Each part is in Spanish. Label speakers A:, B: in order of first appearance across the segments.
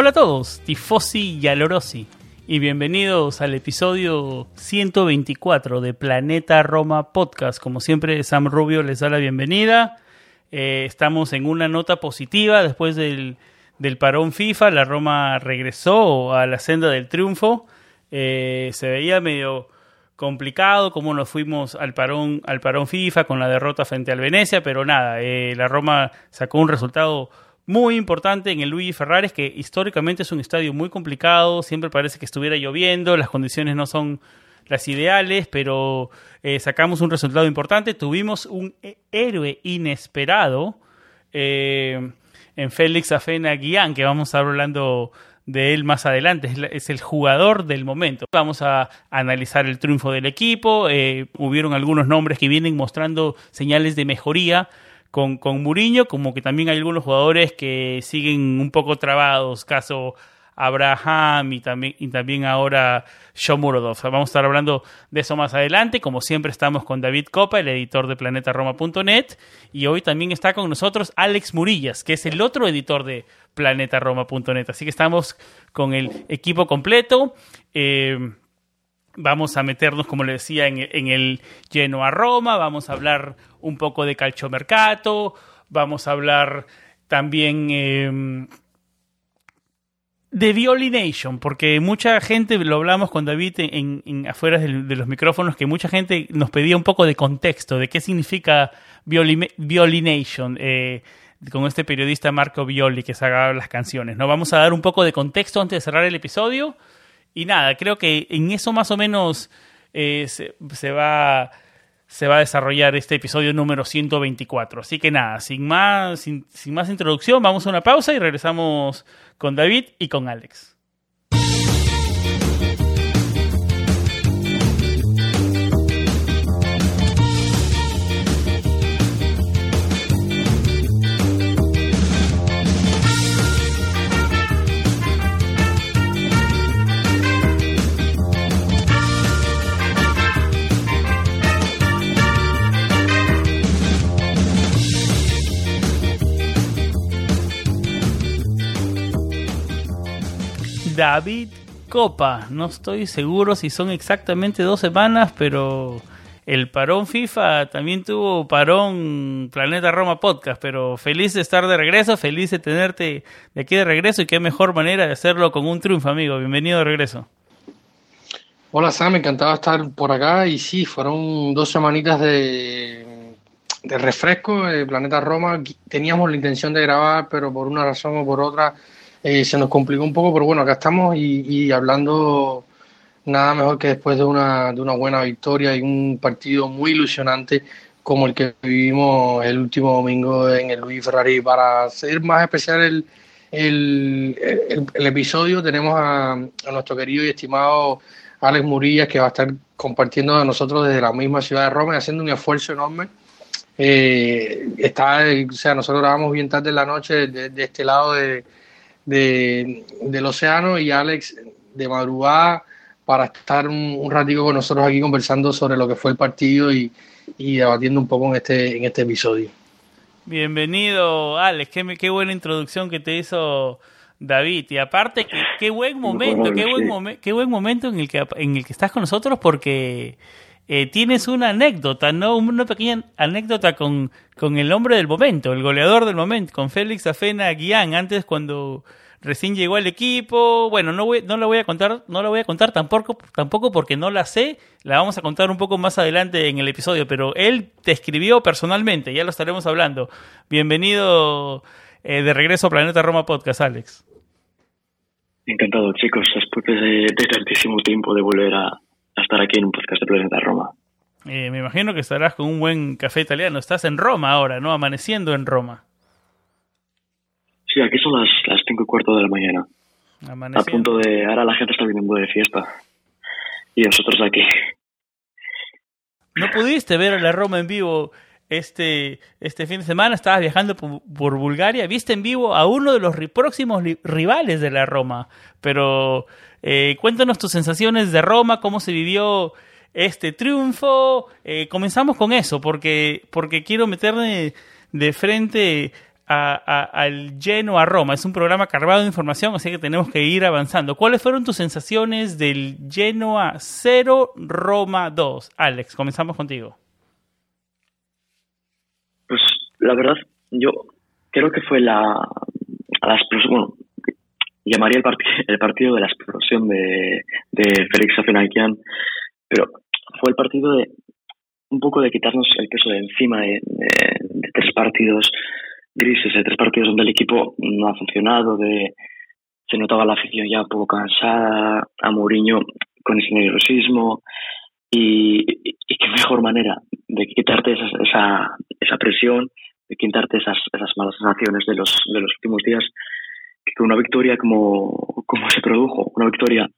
A: Hola a todos, tifosi y alorosi, y bienvenidos al episodio 124 de Planeta Roma Podcast. Como siempre, Sam Rubio les da la bienvenida. Eh, estamos en una nota positiva después del, parón FIFA. La Roma regresó a la senda del triunfo. Eh, se veía medio complicado cómo nos fuimos al parón, al parón FIFA con la derrota frente al Venecia, pero nada, eh, la Roma sacó un resultado muy importante en el Luigi Ferraris, que históricamente es un estadio muy complicado, siempre parece que estuviera lloviendo, las condiciones no son las ideales, pero eh, sacamos un resultado importante, tuvimos un héroe inesperado eh, en Félix Afena Guián, que vamos a estar hablando de él más adelante, es, el jugador del momento. Vamos a analizar el triunfo del equipo, eh, hubieron algunos nombres que vienen mostrando señales de mejoría, con, con Muriño, como que también hay algunos jugadores que siguen un poco trabados, caso Abraham y también, y también ahora. Vamos a estar hablando de eso más adelante. Como siempre estamos con David Copa, el editor de planetaroma.net, y hoy también está con nosotros Alex Murillas, que es el otro editor de planetaroma.net. Así que estamos con el equipo completo. Eh, Vamos a meternos, como le decía, en el lleno a Roma, vamos a hablar un poco de calciomercato, vamos a hablar también eh, de Violination, porque mucha gente, lo hablamos con David en, afuera de, los micrófonos, que mucha gente nos pedía un poco de contexto, de qué significa violi, Violination. Eh, con este periodista Marco Violi que sacaba las canciones. ¿no? Vamos a dar un poco de contexto antes de cerrar el episodio. Y nada, creo que en eso más o menos eh, se, va, se va a desarrollar este episodio número 124. Así que nada, sin más, sin, sin más introducción, vamos a una pausa y regresamos con David y con Alex. David Copa. No estoy seguro si son exactamente dos semanas, pero el parón FIFA también tuvo parón Planeta Roma Podcast. Pero feliz de estar de regreso, feliz de tenerte de aquí de regreso y qué mejor manera de hacerlo con un triunfo, amigo. Bienvenido de regreso.
B: Hola Sam, encantado de estar por acá y sí, fueron dos semanitas de, refresco. El Planeta Roma teníamos la intención de grabar, pero por una razón o por otra eh, se nos complicó un poco, pero bueno, acá estamos y, y, hablando nada mejor que después de una, de una buena victoria y un partido muy ilusionante como el que vivimos el último domingo en el Luis Ferrari. Para ser más especial el, el, episodio, tenemos a, nuestro querido y estimado Alex Murillas, que va a estar compartiendo a nosotros desde la misma ciudad de Roma y haciendo un esfuerzo enorme. Eh, está, o sea, nosotros grabamos bien tarde en la noche de, de este lado de, de, del océano y Alex de madrugada para estar un, un ratico con nosotros aquí conversando sobre lo que fue el partido y, y debatiendo un poco en este, en este episodio.
A: Bienvenido, Alex. Qué, qué buena introducción que te hizo David. Y aparte, qué, qué buen momento, qué buen, momen, qué buen momento en el que, en el que estás con nosotros porque eh, tienes una anécdota, ¿no? Una pequeña anécdota con, con el hombre del momento, el goleador del momento, con Félix Afena Guián, antes cuando recién llegó al equipo. Bueno, no, no la voy a contar, no la voy a contar tampoco, tampoco porque no la sé. La vamos a contar un poco más adelante en el episodio, pero él te escribió personalmente, ya lo estaremos hablando. Bienvenido eh, de regreso a Planeta Roma Podcast, Alex.
C: Encantado, chicos, después de, tantísimo tiempo de volver a, estar aquí en un podcast de Planeta Roma.
A: Eh, me imagino que estarás con un buen café italiano. Estás en Roma ahora, ¿no? Amaneciendo en Roma.
C: Sí, aquí son las, las cinco y cuarto de la mañana. A punto de... Ahora la gente está viniendo de fiesta. Y nosotros aquí.
A: ¿No pudiste ver a la Roma en vivo este, este fin de semana? Estabas viajando por, Bulgaria. Viste en vivo a uno de los próximos rivales de la Roma. Pero eh, cuéntanos tus sensaciones de Roma, cómo se vivió este triunfo. Eh, comenzamos con eso, porque, porque quiero meterme de frente al lleno a Roma. Es un programa cargado de información, así que tenemos que ir avanzando. ¿Cuáles fueron tus sensaciones del Genoa 0 Roma 2? Alex, comenzamos contigo.
C: Pues la verdad, yo creo que fue la, la bueno, llamaría el, el partido de la explosión de, de Félix Afenakian, pero fue el partido de un poco de quitarnos el peso de encima de tres partidos grises, de tres partidos donde el equipo no ha funcionado, de se notaba la afición ya un poco cansada, a Mourinho con ese nerviosismo y, qué mejor manera de quitarte esa, esa, presión, de quitarte esas, esas malas sensaciones de los, de los últimos días que con una victoria como, como se produjo, una victoria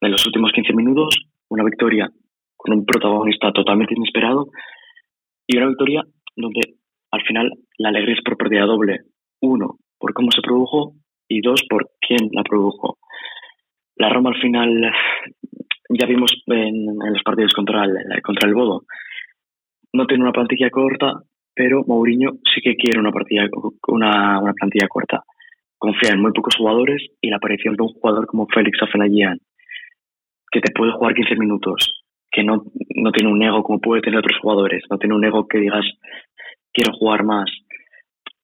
C: en los últimos 15 minutos, una victoria con un protagonista totalmente inesperado y una victoria donde al final la alegría es por pérdida doble. Uno, por cómo se produjo y dos, por quién la produjo. La Roma al final, ya vimos en, los partidos contra el, contra el Bodo, no tiene una plantilla corta, pero Mourinho sí que quiere una, partida, una, una plantilla corta. Confía en muy pocos jugadores y la aparición de un jugador como Félix Afenagian, que te puede jugar 15 minutos, que no, no tiene un ego como puede tener otros jugadores, no tiene un ego que digas quiero jugar más,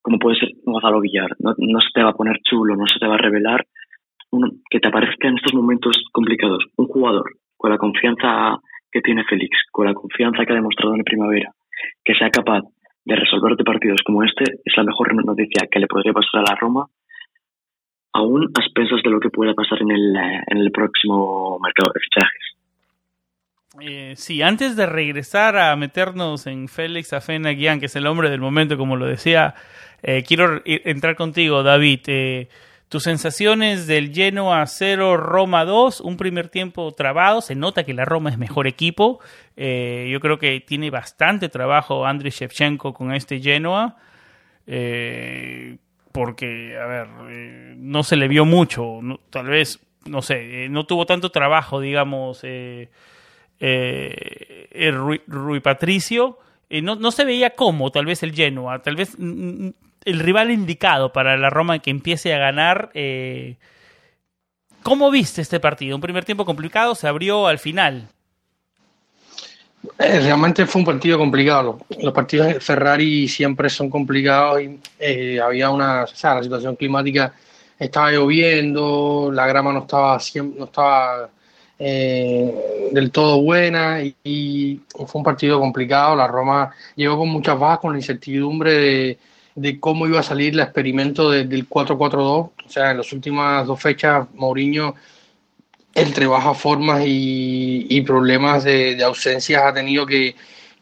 C: como puede ser Gonzalo Villar. No, no se te va a poner chulo, no se te va a revelar que te aparezca en estos momentos complicados un jugador con la confianza que tiene Félix, con la confianza que ha demostrado en la primavera, que sea capaz de resolverte partidos como este, es la mejor noticia que le podría pasar a la Roma, aún a expensas de lo que pueda pasar en el, en el próximo mercado de fichajes.
A: Eh, sí, antes de regresar a meternos en Félix Afena que es el hombre del momento, como lo decía, eh, quiero entrar contigo, David. Eh, tus sensaciones del Genoa 0 Roma 2, un primer tiempo trabado, se nota que la Roma es mejor equipo. Eh, yo creo que tiene bastante trabajo Andriy Shevchenko con este Genoa. porque, a ver, no se le vio mucho, tal vez, no sé, no tuvo tanto trabajo, digamos eh, Rui, Patricio, eh, no, no, se veía como tal vez el Genoa, tal vez mm, mm, el rival indicado para la Roma que empiece a ganar. Eh, ¿Cómo viste este partido? Un primer tiempo complicado, se abrió al final.
B: Eh, realmente fue un partido complicado. Los, partidos de Ferrari siempre son complicados y había una, o sea, la situación climática estaba lloviendo, la grama no estaba, no estaba eh, del todo buena y, fue un partido complicado. La Roma llegó con muchas bajas, con la incertidumbre de, cómo iba a salir el experimento del 4-4-2. O sea, en las últimas dos fechas, Mourinho, entre bajas formas y, problemas de, ausencias, ha tenido que,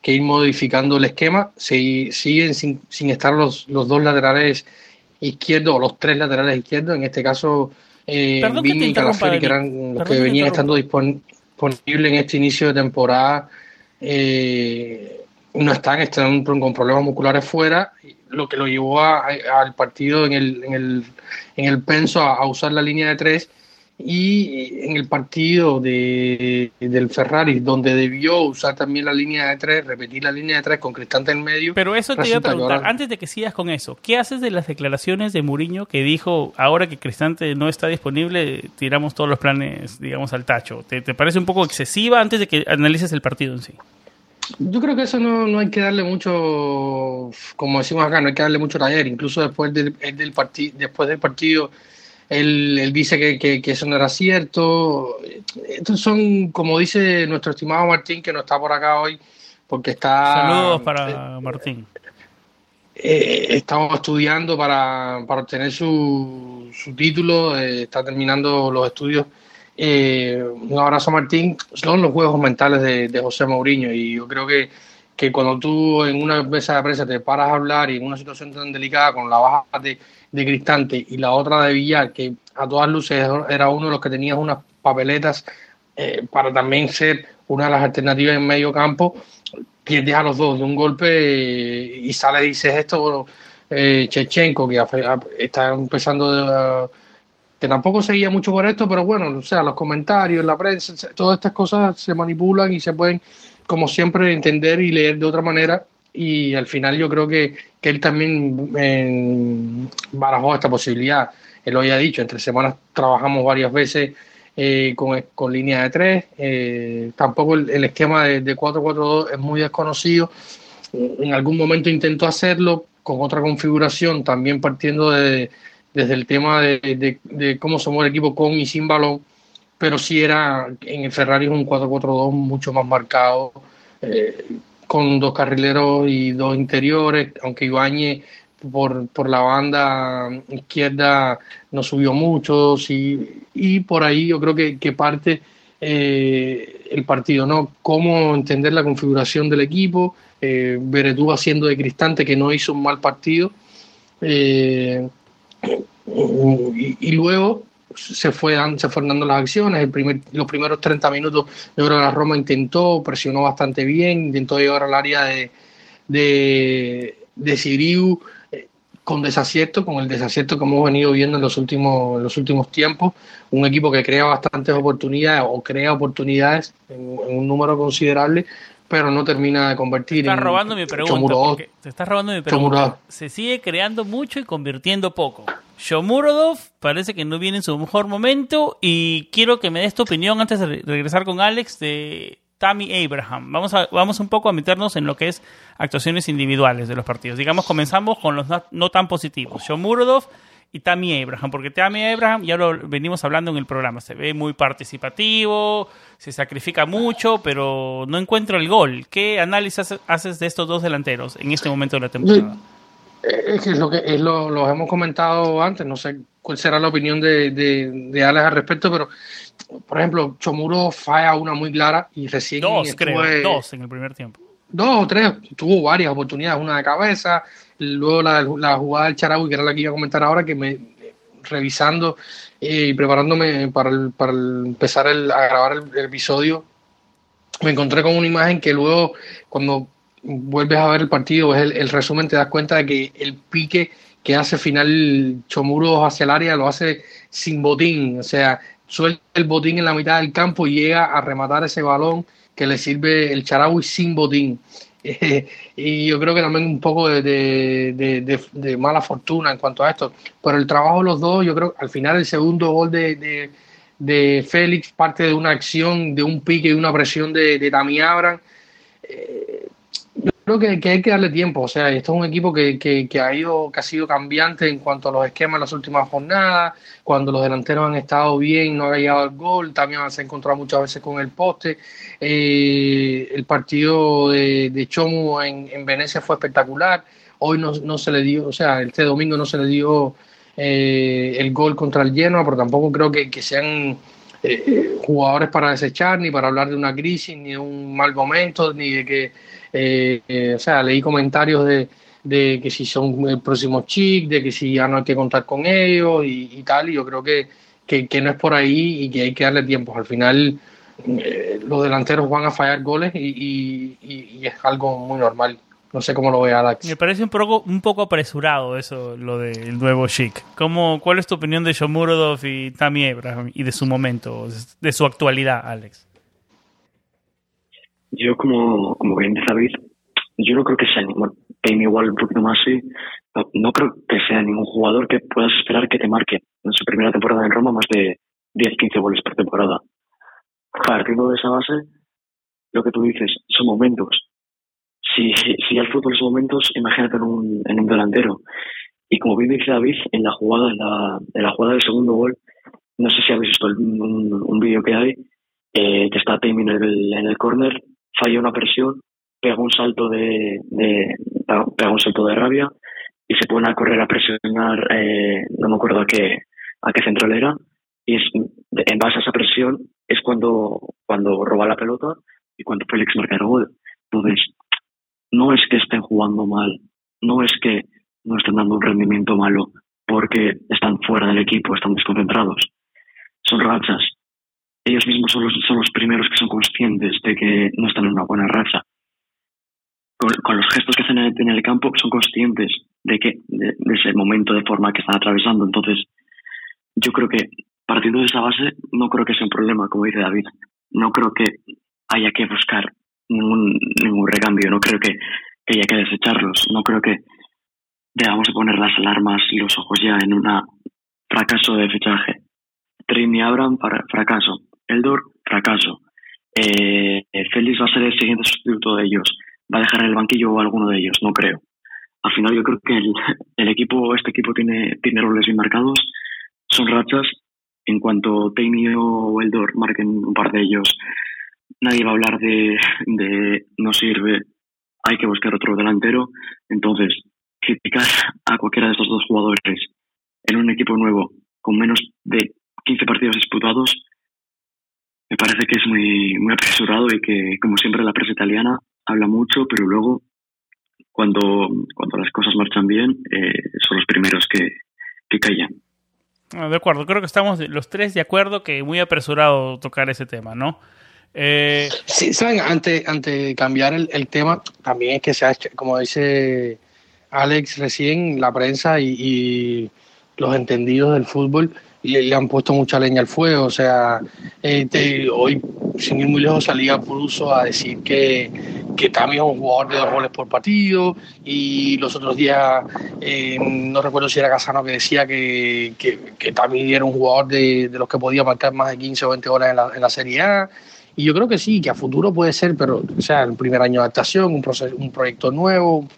B: ir modificando el esquema. siguen sin, sin estar los, los dos laterales izquierdos o los tres laterales izquierdos. En este caso, eh, Vini y Calaferi, que eran los que venían estando disponibles en este inicio de temporada, eh, no están, están con problemas musculares fuera, lo que lo llevó al partido en el, en el, en el penso a, usar la línea de tres y en el partido de, del Ferrari, donde debió usar también la línea de tres, repetir la línea de tres con Cristante en medio.
A: Pero eso te iba a preguntar, antes de que sigas con eso, ¿qué haces de las declaraciones de Mourinho que dijo, ahora que Cristante no está disponible, tiramos todos los planes, digamos, al tacho? ¿Te, parece un poco excesiva antes de que analices el partido en sí?
B: Yo creo que eso no, no hay que darle mucho, como decimos acá, no hay que darle mucho taller, incluso después del, del partido después del partido él, dice que, eso no era cierto. Estos son, como dice nuestro estimado Martín, que no está por acá hoy, porque está...
A: Saludos para Martín.
B: eh, estamos estudiando para, para obtener su, su título, eh, está terminando los estudios. Eh, un abrazo Martín, son los juegos mentales de, de José Mourinho y yo creo que, que cuando tú en una mesa de prensa te paras a hablar y en una situación tan delicada con la baja de, de Cristante y la otra de Villar, que a todas luces era uno de los que tenía unas papeletas eh, para también ser una de las alternativas en medio campo, pierdes a los dos de un golpe eh, y sale y dices esto, bueno, eh, Chechenko, que está empezando, que tampoco seguía mucho por esto, pero bueno, o sea, los comentarios, la prensa, todas estas cosas se manipulan y se pueden, como siempre, entender y leer de otra manera. Y al final yo creo que, que él también barajó esta posibilidad. Él lo había dicho, entre semanas trabajamos varias veces eh, con, con, línea de tres. Eh, tampoco el, esquema de, de 4-4-2 es muy desconocido. En algún momento intentó hacerlo con otra configuración, también partiendo de, desde el tema de, de, cómo somos el equipo con y sin balón, pero sí era en el Ferrari un 4-4-2 mucho más marcado, eh, con dos carrileros y dos interiores, aunque Ibañez por, por la banda izquierda no subió mucho sí, y por ahí yo creo que, que parte eh, el partido, ¿no? Cómo entender la configuración del equipo, eh, Beretú haciendo de Cristante que no hizo un mal partido eh, y, y, luego se, fue, se fueron dando las acciones, el primer, los primeros 30 minutos yo creo que la Roma intentó, presionó bastante bien, intentó llegar al área de, de, de Siriu, con desacierto, con el desacierto que hemos venido viendo en los últimos, en los últimos tiempos, un equipo que crea bastantes oportunidades o crea oportunidades en un número considerable, pero no termina de convertir.
A: Te estás robando mi pregunta. Te estás robando mi pregunta. Se sigue creando mucho y convirtiendo poco. Shomurodov parece que no viene en su mejor momento y quiero que me des tu opinión antes de regresar con Alex de Tammy Abraham. Vamos, a, vamos un poco a meternos en lo que es actuaciones individuales de los partidos. Digamos, comenzamos con los no, no tan positivos. Shomurodov y Tammy Abraham, porque Tammy Abraham, ya lo venimos hablando en el programa, se ve muy participativo, se sacrifica mucho, pero no encuentro el gol. ¿Qué análisis haces de estos dos delanteros en este momento de la temporada?
B: Es que es lo que es lo, lo hemos comentado antes, no sé cuál será la opinión de, de, de Alex al respecto, pero por ejemplo, Chomuro falla una muy clara y recién.
A: Dos, creo, dos en el primer tiempo.
B: Dos o tres, tuvo varias oportunidades, una de cabeza, luego la, la jugada del Charaui, que era la que iba a comentar ahora, que me revisando eh, y preparándome para, el, para empezar el, a grabar el, episodio, me encontré con una imagen que luego, cuando vuelves a ver el partido, ves el, resumen, te das cuenta de que el pique que hace final Chomuro hacia el área lo hace sin botín, o sea, suelta el botín en la mitad del campo y llega a rematar ese balón que le sirve el Charaui sin botín. Y yo creo que también un poco de, de, de, de, mala fortuna en cuanto a esto. Pero el trabajo de los dos, yo creo que al final el segundo gol de, Félix parte de una acción, de un pique y una presión de, de Tami Abraham. Eh, creo que, que, hay que darle tiempo. O sea, esto es un equipo que, que, que, ha ido, que ha sido cambiante en cuanto a los esquemas en las últimas jornadas. Cuando los delanteros han estado bien, no ha llegado al gol. También se ha encontrado muchas veces con el poste. Eh, el partido de, de Chomu en, en, Venecia fue espectacular. Hoy no, no, se le dio, o sea, este domingo no se le dio eh, el gol contra el Genoa, pero tampoco creo que, que sean eh, jugadores para desechar, ni para hablar de una crisis, ni de un mal momento, ni de que eh, eh, o sea, leí comentarios de, de, que si son el próximo chic, de que si ya no hay que contar con ellos y, tal, y yo creo que, que, no es por ahí y que hay que darle tiempo. Al final eh, los delanteros van a fallar goles y, y, y, es algo muy normal. No sé cómo lo ve Alex.
A: Me parece un poco, un poco apresurado eso, lo del nuevo chic. ¿Cómo, ¿Cuál es tu opinión de Shomurodov y Tammy Abraham y de su momento, de su actualidad, Alex?
C: Yo, como, como bien sabéis, yo no creo que sea ningún, Game igual un poquito más así, no, no, creo que sea ningún jugador que puedas esperar que te marque en su primera temporada en Roma más de 10-15 goles por temporada. Partiendo de esa base, lo que tú dices, son momentos. Si, si el fútbol son momentos, imagínate en un, en un delantero. Y como bien dice David, en la jugada, en la, en la jugada del segundo gol, no sé si habéis visto un, un vídeo que hay, eh, que está Tammy en el, en el córner, falla una presión pega un salto de, pega un salto de rabia y se pone a correr a presionar, eh, no me acuerdo a qué, a qué central era, y es, en base a esa presión es cuando, cuando roba la pelota y cuando Félix marca el gol. Entonces, no es que estén jugando mal, no es que no estén dando un rendimiento malo porque están fuera del equipo, están desconcentrados. Son rachas. Ellos mismos son los, son los primeros que son conscientes de que no están en una buena racha. Con, los gestos que hacen en el campo son conscientes de que de, ese momento de forma que están atravesando. Entonces, yo creo que partiendo de esa base, no creo que sea un problema, como dice David. No creo que haya que buscar ningún, ningún recambio, no creo que, haya que desecharlos, no creo que debamos poner las alarmas y los ojos ya en un fracaso de fichaje. Trini Abraham, para, fracaso. Eldor, fracaso. Eh, Félix va a ser el siguiente sustituto de ellos. ¿Va a dejar en el banquillo a alguno de ellos? No creo. Al final yo creo que el, el equipo, este equipo tiene, tiene roles bien marcados, son rachas. En cuanto Trini o Eldor marquen un par de ellos, nadie va a hablar de, de no sirve, hay que buscar otro delantero. Entonces, criticar a cualquiera de estos dos jugadores en un equipo nuevo con menos de 15 partidos disputados me parece que es muy, muy apresurado y que, como siempre, la prensa italiana habla mucho, pero luego, cuando, cuando las cosas marchan bien, eh, son los primeros que, que callan.
A: Ah, de acuerdo, creo que estamos los tres de acuerdo que muy apresurado tocar ese tema, ¿no?
B: Eh... Sí, saben, antes, antes de cambiar el, el, tema, también es que se ha hecho, como dice Alex recién, la prensa y, los entendidos del fútbol le, han puesto mucha leña al fuego. O sea, este, hoy, sin ir muy lejos, salía uso a decir que, que Tami es un jugador de dos goles por partido y los otros días, eh, no recuerdo si era Casano que decía que, que, que Tami era un jugador de, de, los que podía marcar más de 15 o 20 goles en la, en la Serie A. Y yo creo que sí, que a futuro puede ser, pero sea, el primer año de adaptación, un, proceso, un proyecto nuevo,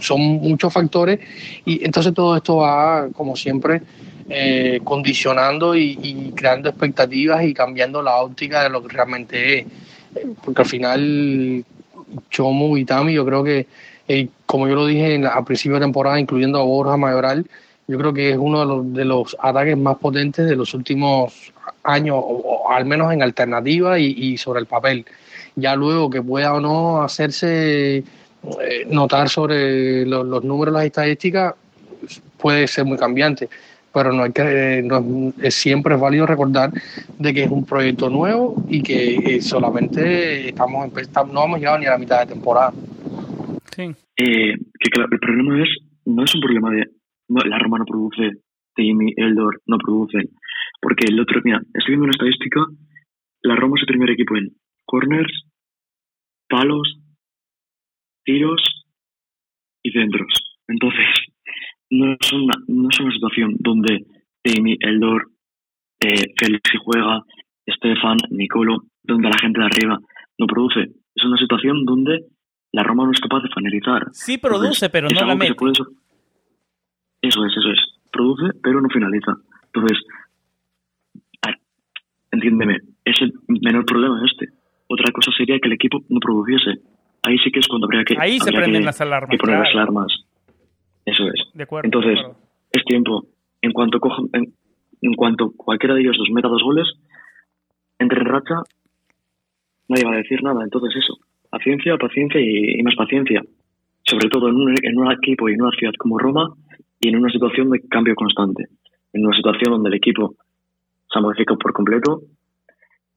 B: son muchos factores y entonces todo esto va, como siempre, eh, condicionando y, creando expectativas y cambiando la óptica de lo que realmente es. Porque al final, Chomo y Tami, yo creo que, eh, como yo lo dije en a principio de temporada, incluyendo a Borja Mayoral, yo creo que es uno de los, de los ataques más potentes de los últimos años, o, al menos en alternativa y, y sobre el papel. Ya luego que pueda o no hacerse eh, notar sobre los, números, las estadísticas, puede ser muy cambiante, pero no hay que, no, es, siempre es válido recordar de que es un proyecto nuevo y que eh, solamente estamos, no hemos llegado ni a la mitad de temporada.
C: Sí. Eh, que claro, el problema es, no es un problema de la Roma no produce, Timmy, Eldor no producen, porque el otro, mira, estoy viendo una estadística, la Roma es el primer equipo en corners, palos, tiros y centros. Entonces, no es una, no es una situación donde Timmy, Eldor, eh, Félix si juega, Estefan, Nicolo, donde la gente de arriba no produce. Es una situación donde la Roma no es capaz de finalizar.
A: Sí produce, pero no la mete.
C: Eso es, eso es. Produce, pero no finaliza. Entonces, entiéndeme, es el menor problema este. Otra cosa sería que el equipo no produciese ahí sí que es cuando habría que,
A: ahí se prenden las alarmas,
C: poner las alarmas. Eso es.
A: De acuerdo,
C: Entonces, es tiempo. En cuanto cojan, en, cuanto cualquiera de ellos dos meta dos goles, entre en racha, nadie va a decir nada. Entonces, eso. Paciencia, paciencia y, más paciencia. Sobre todo en un, en un equipo y en una ciudad como Roma y en una situación de cambio constante. En una situación donde el equipo se ha modificado por completo,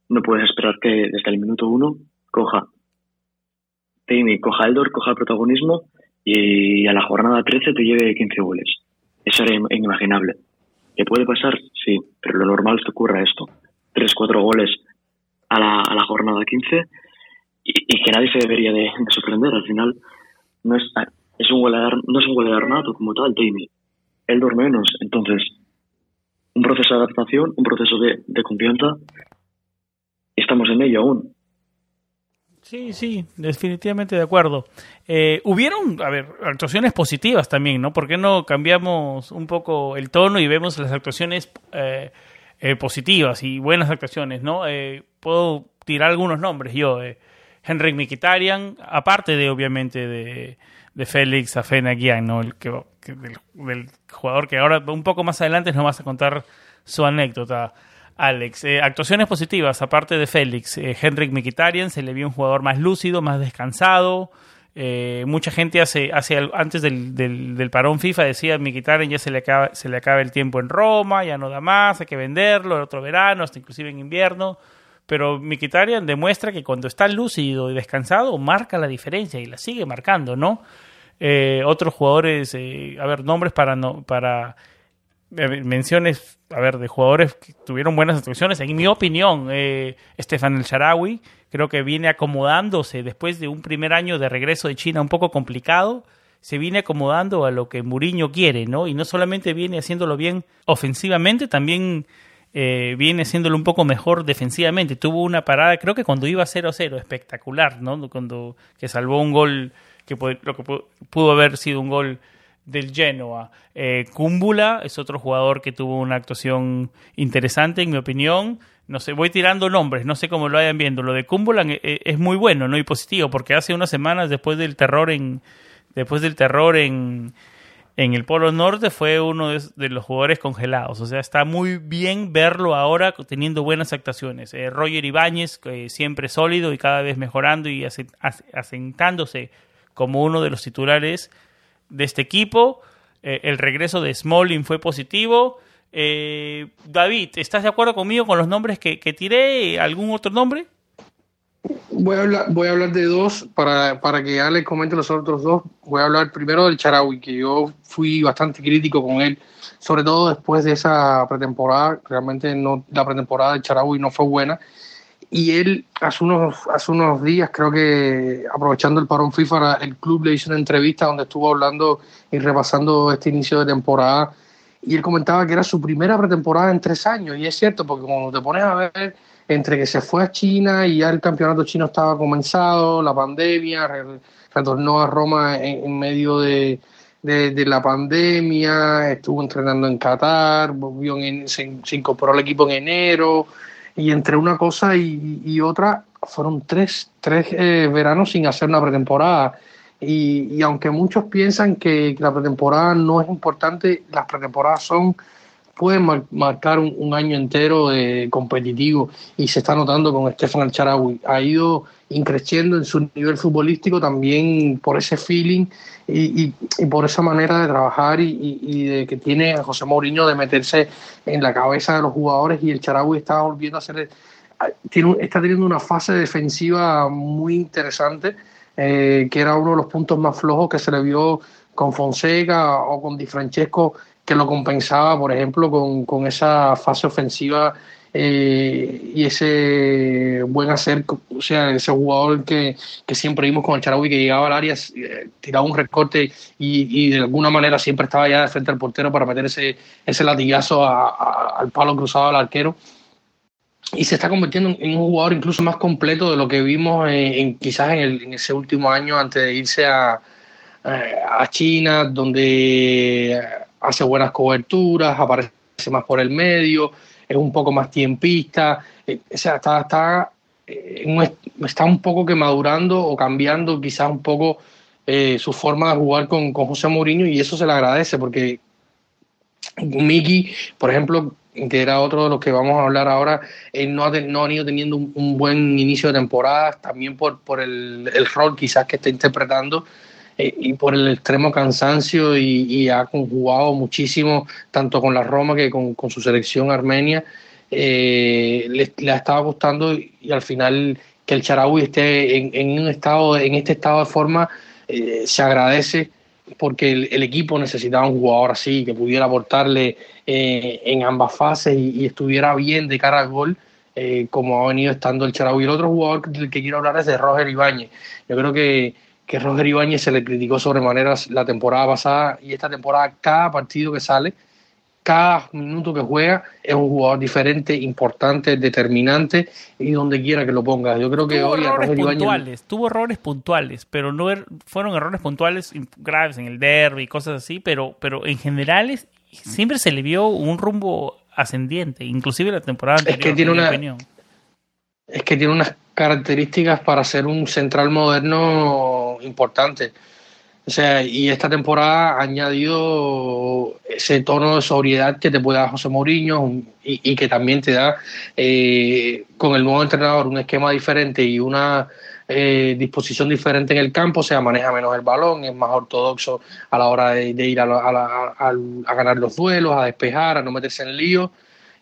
C: no puedes esperar que desde el minuto uno coja Timmy coja el coja el protagonismo y a la jornada 13 te lleve 15 goles. Eso era inimaginable. ¿Qué puede pasar? Sí, pero lo normal es que ocurra esto. 3-4 goles a la, a la jornada 15 y, que nadie se debería de, sorprender. Al final no es, un goleador, no es un goleador nato como tal, Timmy. Eldor menos. Entonces, un proceso de adaptación, un proceso de, de. Estamos en ello aún.
A: Sí, sí, definitivamente de acuerdo. Eh, hubieron, a ver, actuaciones positivas también, ¿no? ¿Por qué no cambiamos un poco el tono y vemos las actuaciones eh, eh, positivas y buenas actuaciones, ¿no? puedo tirar algunos nombres yo. Henrik Mikitarian, aparte de obviamente de, de Félix Afenagian, ¿no? El que, del, jugador que ahora un poco más adelante nos vas a contar su anécdota. Alex, eh, actuaciones positivas, aparte de Félix, eh, Henrik Mikitarian se le vio un jugador más lúcido, más descansado, eh, mucha gente hace, hace antes del, parón FIFA decía Mikitarian ya se le, acaba, se le acaba el tiempo en Roma, ya no da más, hay que venderlo el otro verano, hasta inclusive en invierno. Pero Mikitarian demuestra que cuando está lúcido y descansado marca la diferencia y la sigue marcando, ¿no? Otros jugadores, a ver, nombres para, no, para menciones, a ver, de jugadores que tuvieron buenas actuaciones. En mi opinión, eh, Estefan El Sharawi creo que viene acomodándose después de un primer año de regreso de China un poco complicado. Se viene acomodando a lo que Mourinho quiere, ¿no? Y no solamente viene haciéndolo bien ofensivamente, también eh, viene haciéndolo un poco mejor defensivamente. Tuvo una parada, creo que cuando iba 0-0, espectacular, ¿no? Cuando que salvó un gol que lo que pudo haber sido un gol del Genoa. Eh, Cúmbula es otro jugador que tuvo una actuación interesante, en mi opinión. No sé, voy tirando nombres, no sé cómo lo vayan viendo. Lo de Cúmbula eh, eh, es muy bueno, ¿no? Y positivo, porque hace unas semanas después del terror en. Después del terror en, en el Polo Norte fue uno de, los jugadores congelados. O sea, está muy bien verlo ahora teniendo buenas actuaciones. Roger Ibáñez, siempre sólido y cada vez mejorando y asentándose como uno de los titulares de este equipo. Eh, el regreso de Smalling fue positivo. Eh, David, ¿estás de acuerdo conmigo con los nombres que, tiré? ¿Algún otro nombre?
B: Voy a hablar, voy a hablar de dos para, para que Alex comente los otros dos. Voy a hablar primero del Charawi, que yo fui bastante crítico con él, sobre todo después de esa pretemporada. Realmente no, la pretemporada del Charawi no fue buena y él hace unos, hace unos días, creo que aprovechando el parón FIFA, el club le hizo una entrevista donde estuvo hablando y repasando este inicio de temporada y él comentaba que era su primera pretemporada en tres años y es cierto porque cuando te pones a ver entre que se fue a China y ya el campeonato chino estaba comenzado, la pandemia, retornó a Roma en, medio de, de, la pandemia, estuvo entrenando en Qatar, volvió en, se, se incorporó al equipo en enero, y entre una cosa y, otra fueron tres, tres eh, veranos sin hacer una pretemporada. Y, aunque muchos piensan que, la pretemporada no es importante, las pretemporadas son pueden marcar un, año entero de competitivo y se está notando con Estefan Alcharawi. Ha ido increciendo en su nivel futbolístico también por ese feeling y, por esa manera de trabajar y, de que tiene José Mourinho de meterse en la cabeza de los jugadores y el Charaui está volviendo a ser tiene, está teniendo una fase defensiva muy interesante eh, que era uno de los puntos más flojos que se le vio con Fonseca o con Di Francesco que lo compensaba por ejemplo con, con esa fase ofensiva eh, y ese buen hacer, o sea, ese jugador que, siempre vimos con el Charaui que llegaba al área, eh, tiraba un recorte y, de alguna manera siempre estaba ya de frente al portero para meter ese, ese latigazo al palo cruzado al arquero. Y se está convirtiendo en un jugador incluso más completo de lo que vimos en, quizás en, ese último año antes de irse a, a China, donde hace buenas coberturas, aparece más por el medio, es un poco más tiempista, eh, o sea, está, está, eh, está un poco que madurando o cambiando quizás un poco eh, su forma de jugar con, con, José Mourinho y eso se le agradece porque Miki, por ejemplo, que era otro de los que vamos a hablar ahora, no ha, no ha ido teniendo un, buen inicio de temporada, también por, por el, el rol quizás que está interpretando y por el extremo cansancio y, ha conjugado muchísimo, tanto con la Roma que con, su selección armenia. Eh, le, ha estado costando y, al final que el Charaui esté en, un estado, en este estado de forma eh, se agradece porque el, equipo necesitaba un jugador así que pudiera aportarle en ambas fases y, estuviera bien de cara al gol. como ha venido estando el Charaui. El otro jugador del que quiero hablar es de Roger Ibáñez. Yo creo que que Roger Ibáñez se le criticó sobremanera la temporada pasada y esta temporada cada partido que sale, cada minuto que juega es un jugador diferente, importante, determinante y donde quiera que lo ponga. Yo creo que
A: tuvo
B: hoy
A: errores puntuales, tuvo errores puntuales, pero no er, fueron errores puntuales graves en el derby y cosas así, pero pero en general siempre se le vio un rumbo ascendiente, inclusive la temporada anterior.
B: Es que tiene una opinión es que tiene unas características para ser un central moderno importante. O sea, y esta temporada ha añadido ese tono de sobriedad que te puede dar José Mourinho y, que también te da eh, con el nuevo entrenador un esquema diferente y una eh, disposición diferente en el campo, o sea, maneja menos el balón, es más ortodoxo a la hora de, ir a, ganar los duelos, a despejar, a no meterse en lío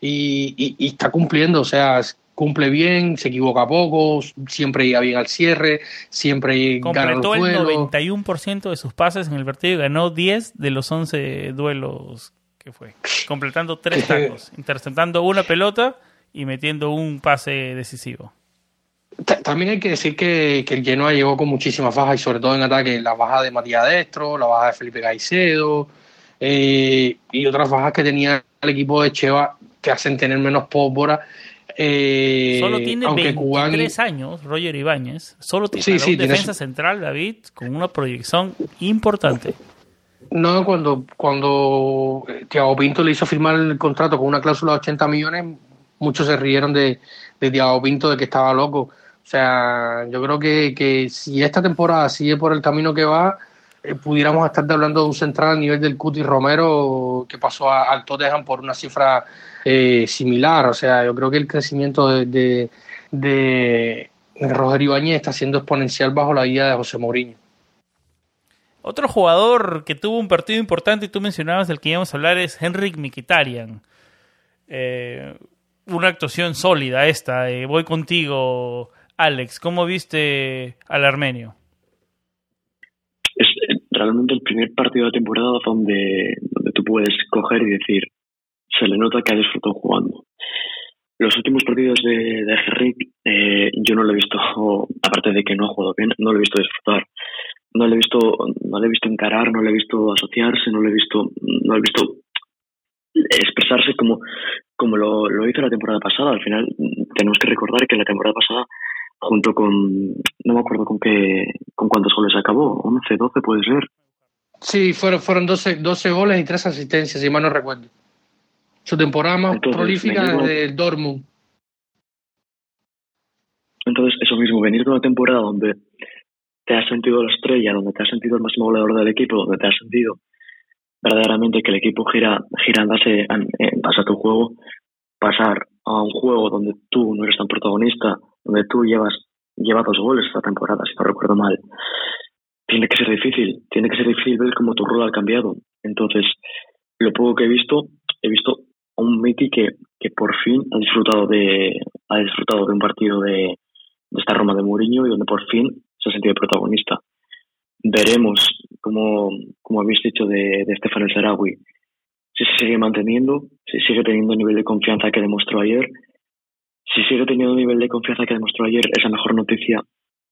B: y, y está cumpliendo, o sea, cumple bien, se equivoca poco, siempre llega bien al cierre, siempre
A: Completó gana el 91% de sus pases en el partido y ganó 10 de los 11 duelos que fue, completando tres tacos, interceptando una pelota y metiendo un pase decisivo.
B: También hay que decir que, el Genoa llegó con muchísimas bajas y sobre todo en ataque, la baja de Matías Destro, la baja de Felipe Caicedo eh, y otras bajas que tenía el equipo de Cheva que hacen tener menos pólvora
A: eh, solo tiene 23 años, Roger Ibáñez. Solo tiene un defensa central, David, con una proyección importante.
B: No, cuando, cuando eh, Thiago Pinto le hizo firmar el contrato con una cláusula de 80 millones, muchos se rieron de, de Thiago Pinto de que estaba loco. O sea, yo creo que, que si esta temporada sigue por el camino que va, eh, pudiéramos estar hablando de un central a nivel del Cuti Romero que pasó al Tottenham por una cifra eh, similar. O sea, yo creo que el crecimiento de, de, de Roger Ibáñez está siendo exponencial bajo la guía de José Mourinho.
A: Otro jugador que tuvo un partido importante y tú mencionabas del que íbamos a hablar es Henrik Mikitarian. Eh, una actuación sólida esta. voy contigo, Alex. ¿Cómo viste al armenio?
C: realmente el primer partido de la temporada donde, donde tú puedes coger y decir, se le nota que ha disfrutado jugando. Los últimos partidos de, de Henrik, eh, yo no lo he visto, aparte de que no ha jugado bien, no lo he visto disfrutar. No le he visto, no le he visto encarar, no le he visto asociarse, no le he visto, no he visto expresarse como, como lo, lo hizo la temporada pasada. Al final, tenemos que recordar que la temporada pasada junto con, no me acuerdo con qué, con cuántos goles acabó, 11, 12 puede ser.
B: Sí, fueron, fueron 12, 12 goles y 3 asistencias, si mal no recuerdo. Su temporada más prolífica desde el Dortmund.
C: Entonces, eso mismo, venir de una temporada donde te has sentido la estrella, donde te has sentido el máximo goleador del equipo, donde te has sentido verdaderamente que el equipo gira, gira en base a tu juego, pasar a un juego donde tú no eres tan protagonista, donde tú llevas lleva dos goles esta temporada, si no recuerdo mal, tiene que ser difícil, tiene que ser difícil ver cómo tu rol ha cambiado. Entonces, lo poco que he visto, he visto un Miti que, que por fin ha disfrutado de ha disfrutado de un partido de, esta Roma de Mourinho y donde por fin se ha sentido protagonista. Veremos, como, como habéis dicho, de, de Stefan El Sarawi, si se sigue manteniendo, si sigue teniendo el nivel de confianza que demostró ayer si sigue teniendo el nivel de confianza que demostró ayer, es la mejor noticia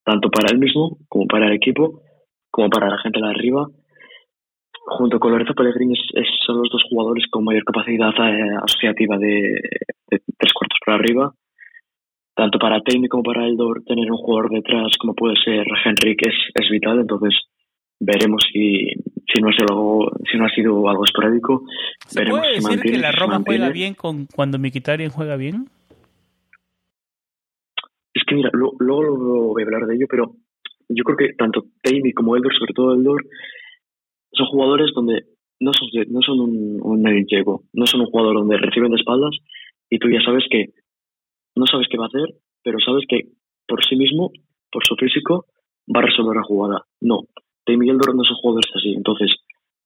C: tanto para él mismo como para el equipo, como para la gente de arriba. Junto con Lorenzo Pellegrini son los dos jugadores con mayor capacidad eh, asociativa de, tres cuartos para arriba. Tanto para Taimi como para Eldor, tener un jugador detrás como puede ser Henrik es, es vital. Entonces, veremos si, si, no ha sido algo, si no ha sido algo esporádico.
A: ¿Se
C: veremos
A: puede decir que la Roma juega bien con, cuando Mkhitaryan juega bien?
C: Es que mira, luego, voy a hablar de ello, pero yo creo que tanto Tammy como Eldor, sobre todo Eldor, son jugadores donde no son, no son un, un no son un jugador donde reciben de espaldas y tú ya sabes que no sabes qué va a hacer, pero sabes que por sí mismo, por su físico, va a resolver la jugada. No, Tammy y Eldor no son jugadores así, entonces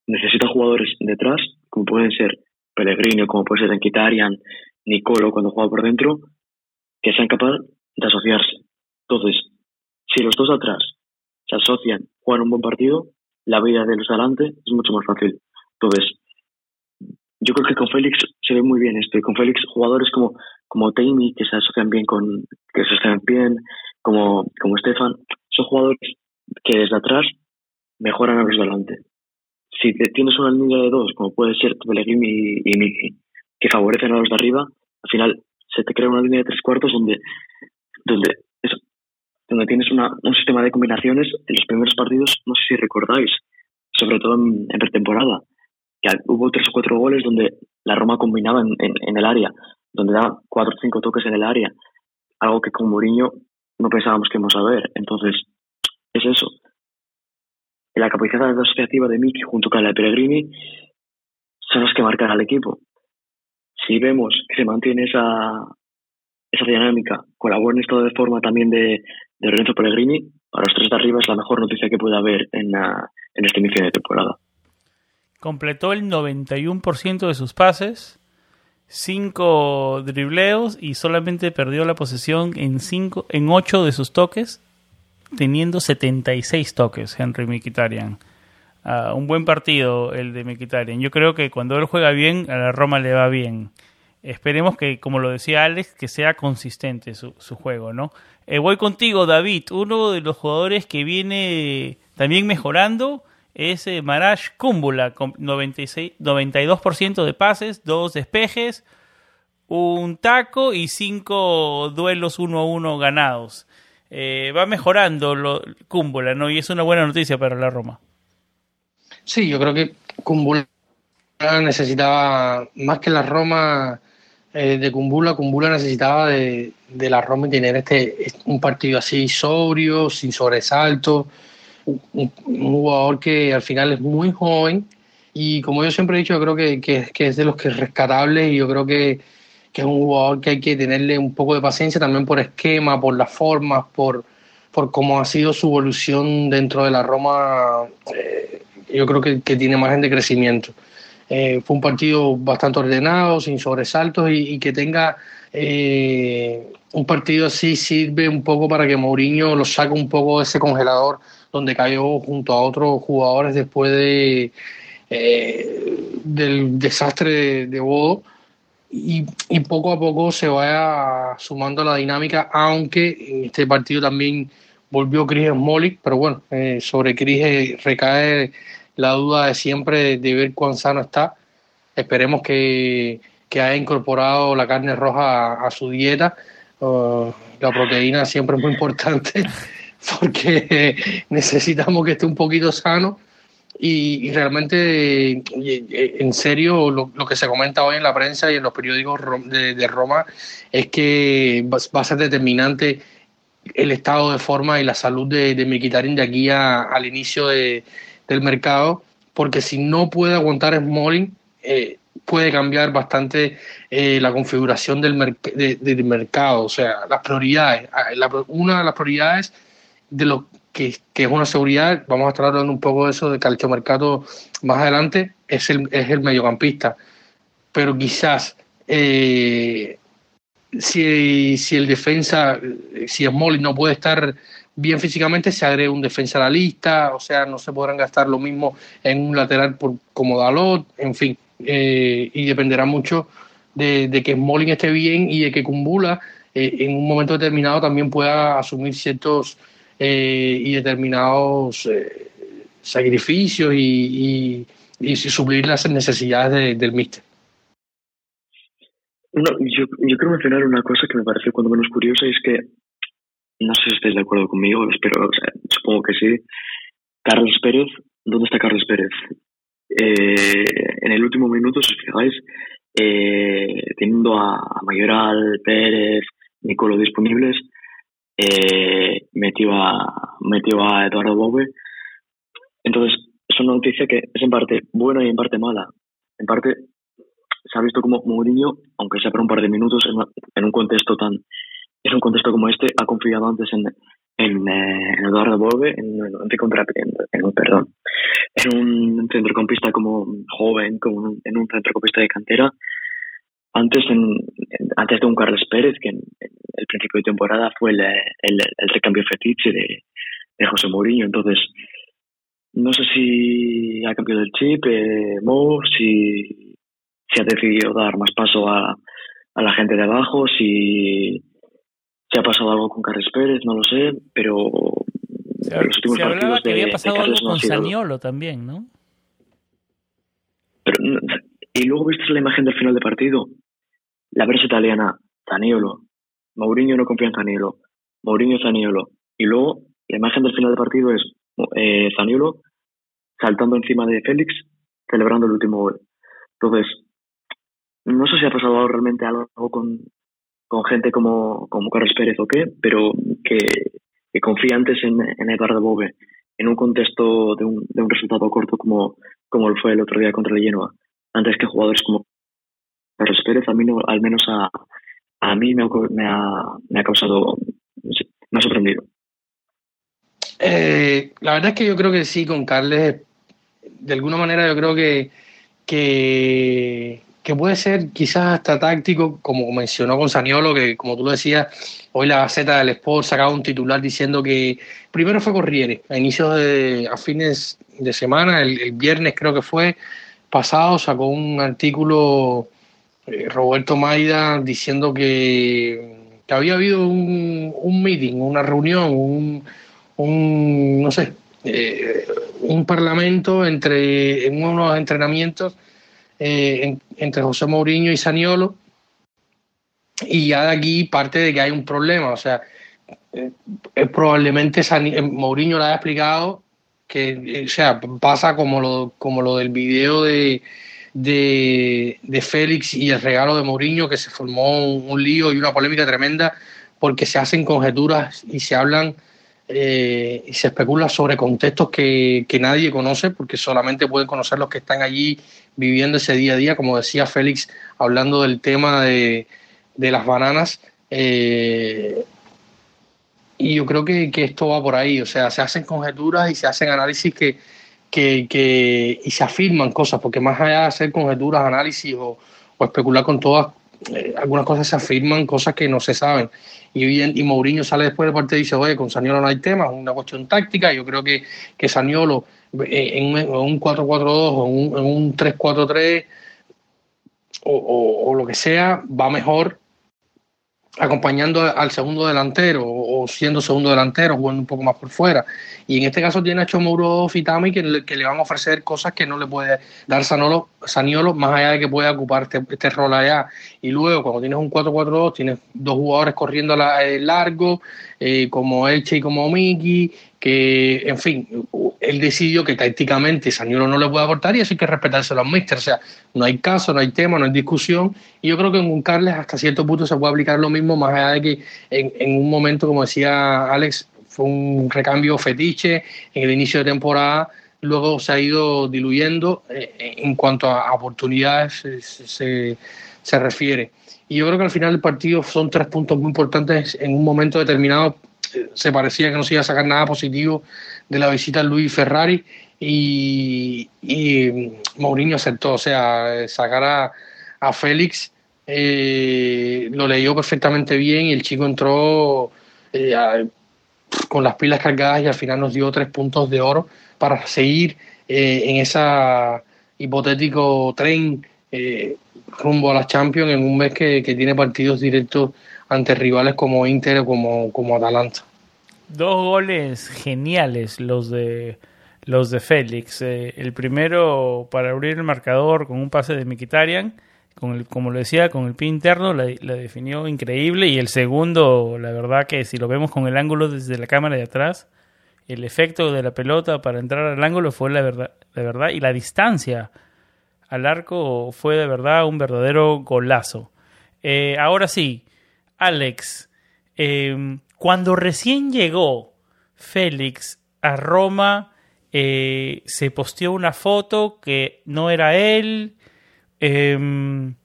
C: necesita jugadores detrás, como pueden ser Pellegrino, como puede ser Enkitarian, Nicolo cuando juega por dentro, que sean capaces de asociarse. Entonces, si los dos atrás se asocian, juegan un buen partido, la vida de los adelante es mucho más fácil. Entonces, yo creo que con Félix se ve muy bien esto. con Félix, jugadores como, como que se asocian bien con, que se asocian bien, como, como Stefan, son jugadores que desde atrás mejoran a los de adelante. Si tienes una línea de dos, como puede ser Pellegrini y, y Miki, que favorecen a los de arriba, al final se te crea una línea de tres cuartos donde donde, donde tienes una, un sistema de combinaciones en los primeros partidos, no sé si recordáis, sobre todo en, pretemporada, que hubo tres o cuatro goles donde la Roma combinaba en, en, el área, donde daba cuatro o cinco toques en el área. algo que con Mourinho no pensábamos que íbamos a ver. Entonces, es eso. La capacidad asociativa de Miki junto con la de Pellegrini son los que marcan al equipo. Si vemos que se mantiene esa, esa dinámica con la buena estado de forma también de, de Lorenzo Pellegrini, para los tres de arriba es la mejor noticia que puede haber en, en este inicio de temporada.
A: Completó el 91% de sus pases, 5 dribleos y solamente perdió la posesión en, cinco, en 8 de sus toques, teniendo 76 toques Henry Mkhitaryan. Uh, un buen partido el de Mkhitaryan. Yo creo que cuando él juega bien, a la Roma le va bien. Esperemos que, como lo decía Alex, que sea consistente su, su juego, ¿no? Eh, voy contigo, David. Uno de los jugadores que viene también mejorando es eh, Marash Kumbula, con 96, 92% de pases, dos despejes, un taco y cinco duelos uno a uno ganados. Eh, va mejorando lo, Kumbula, ¿no? Y es una buena noticia para la Roma.
B: Sí, yo creo que Kumbula necesitaba, más que la Roma eh, de Kumbula, Kumbula necesitaba de, la Roma tener este un partido así sobrio, sin sobresalto, un, jugador que al final es muy joven y como yo siempre he dicho, yo creo que, es de los que es rescatable y yo creo que, es un jugador que hay que tenerle un poco de paciencia también por esquema, por las formas, por, cómo ha sido su evolución dentro de la Roma. Eh, yo creo que tiene margen de crecimiento. Eh, fue un partido bastante ordenado, sin sobresaltos y, que tenga eh, un partido así sirve un poco para que Mourinho lo saque un poco de ese congelador donde cayó junto a otros jugadores después de eh, del desastre de, Bodo. Y, poco a poco se vaya sumando la dinámica, aunque en este partido también volvió Chris Smalling, pero bueno, eh, sobre Chris recae la duda de siempre de, ver cuán sano está. Esperemos que, que, haya incorporado la carne roja a, su dieta. Uh, la proteína siempre es muy importante porque necesitamos que esté un poquito sano. Y, realmente, en serio, lo, lo, que se comenta hoy en la prensa y en los periódicos de, Roma es que va, a ser determinante el estado de forma y la salud de, de Mkhitaryan de aquí a, al inicio de, del mercado, porque si no puede aguantar Smalling, eh, puede cambiar bastante eh, la configuración del, mer de, del, mercado, o sea, las prioridades. Ah, una de las prioridades de lo que, que, es una seguridad, vamos a estar hablando un poco de eso de calchomercato más adelante, es el, es el mediocampista. Pero quizás eh, si, si el defensa, si Smalling no puede estar bien físicamente, se agrega un defensa a la lista, o sea, no se podrán gastar lo mismo en un lateral por, como Dalot, en fin, eh, y dependerá mucho de, de, que Smalling esté bien y de que Kumbula eh, en un momento determinado también pueda asumir ciertos eh, y determinados eh, sacrificios y, y, y, suplir las necesidades de, del míster.
C: Yo, yo quiero mencionar una cosa que me parece cuando menos curiosa y es que no sé si estáis de acuerdo conmigo, pero o sea, supongo que sí. Carlos Pérez, ¿dónde está Carlos Pérez? Eh, en el último minuto, si os fijáis, eh, teniendo a, Mayoral, Pérez, Nicolo disponibles, eh, metió, a, metió a Eduardo Bobe. Entonces, es una noticia que es en parte buena y en parte mala. En parte, se ha visto como Mourinho, aunque sea para un par de minutos, en, una, en un contexto tan es un contexto como este, ha confiado antes en, eh, Eduardo Bove, en, en, perdón, en un centrocampista como joven, como en un centrocampista de cantera, antes en, antes de un Carles Pérez, que en, el principio de temporada fue el, el, recambio fetiche de, de, José Mourinho. Entonces, no sé si ha cambiado el chip, eh, Mo, si, si ha decidido dar más paso a, a la gente de abajo, si si ha pasado algo con Carles Pérez, no lo sé, pero
A: se, los últimos se hablaba que había pasado algo con no Saniolo también, ¿no?
C: Pero, y luego viste la imagen del final de partido, la prensa italiana, Zaniolo, Mourinho no confía en Zaniolo, Mourinho Zaniolo, y luego la imagen del final de partido es eh, Zaniolo saltando encima de Félix, celebrando el último gol. Entonces, no sé si ha pasado realmente algo con, con gente como, como Carlos Pérez o qué, pero que, que confía antes en, en Eduardo Bove en un contexto de un, de un resultado corto como, como fue el otro día contra el Genoa, antes que jugadores como Carlos Pérez, a mí no, al menos a, a mí me ha, me ha, me ha causado, me ha sorprendido.
B: Eh, la verdad es que yo creo que sí, con Carles, de alguna manera yo creo que, que, que puede ser quizás hasta táctico, como mencionó con Saniolo, que como tú lo decías, hoy la Gaceta del Sport sacaba un titular diciendo que primero fue Corriere, a inicios de, a fines de semana, el, viernes creo que fue pasado, sacó un artículo eh, Roberto Maida diciendo que, que había habido un, un meeting, una reunión, un un, no sé, eh, un parlamento entre, en unos entrenamientos eh, entre José Mourinho y Saniolo, y ya de aquí parte de que hay un problema, o sea, eh, probablemente Mourinho le haya explicado que, o sea, pasa como lo, como lo del video de, de, Félix y el regalo de Mourinho, que se formó un lío y una polémica tremenda porque se hacen conjeturas y se hablan eh, y se especula sobre contextos que, que, nadie conoce, porque solamente pueden conocer los que están allí viviendo ese día a día, como decía Félix, hablando del tema de, de las bananas. Eh, y yo creo que, que, esto va por ahí, o sea, se hacen conjeturas y se hacen análisis que, que, y se afirman cosas, porque más allá de hacer conjeturas, análisis o, o especular con todas, eh, algunas cosas se afirman, cosas que no se saben. Y, y Mourinho sale después del partido y dice, oye, con Saniolo no hay tema, es una cuestión táctica. Yo creo que, que Saniolo en, un 4-4-2 o en un, 3-4-3 o, lo que sea, va mejor acompañando al segundo delantero o siendo segundo delantero, jugando un poco más por fuera. Y en este caso tiene a Chomuro Fitami que le, que le van a ofrecer cosas que no le puede dar Saniolo, más allá de que pueda ocupar este, este rol allá. Y luego, cuando tienes un 4-4-2, tienes dos jugadores corriendo eh, largo, eh, como Elche y como Miki, que, en fin, él decidió que tácticamente Saniolo no le puede aportar y eso hay que respetárselo a Mister. O sea, no hay caso, no hay tema, no hay discusión. Y yo creo que en un Carles hasta cierto punto se puede aplicar lo mismo, más allá de que en, en un momento, como decía Alex, fue un recambio fetiche en el inicio de temporada, luego se ha ido diluyendo eh, en cuanto a oportunidades se, se, refiere. Y yo creo que al final del partido son tres puntos muy importantes. En un momento determinado eh, se parecía que no se iba a sacar nada positivo de la visita de Luis Ferrari y, y Mourinho aceptó, o sea, sacar a, a Félix eh, lo leyó perfectamente bien y el chico entró eh, con las pilas cargadas y al final nos dio tres puntos de oro para seguir eh, en ese hipotético tren eh, rumbo a la Champions en un mes que, que, tiene partidos directos ante rivales como Inter o como, como Atalanta.
A: Dos goles geniales los de los de Félix. Eh, el primero para abrir el marcador con un pase de Mikitarian con el, como lo decía, con el pie interno la, definió increíble y el segundo, la verdad que si lo vemos con el ángulo desde la cámara de atrás, el efecto de la pelota para entrar al ángulo fue la verdad, la verdad y la distancia al arco fue de verdad un verdadero golazo. Eh, ahora sí, Alex, em, cuando recién llegó Félix a Roma, eh, se posteó una foto que no era él, Em,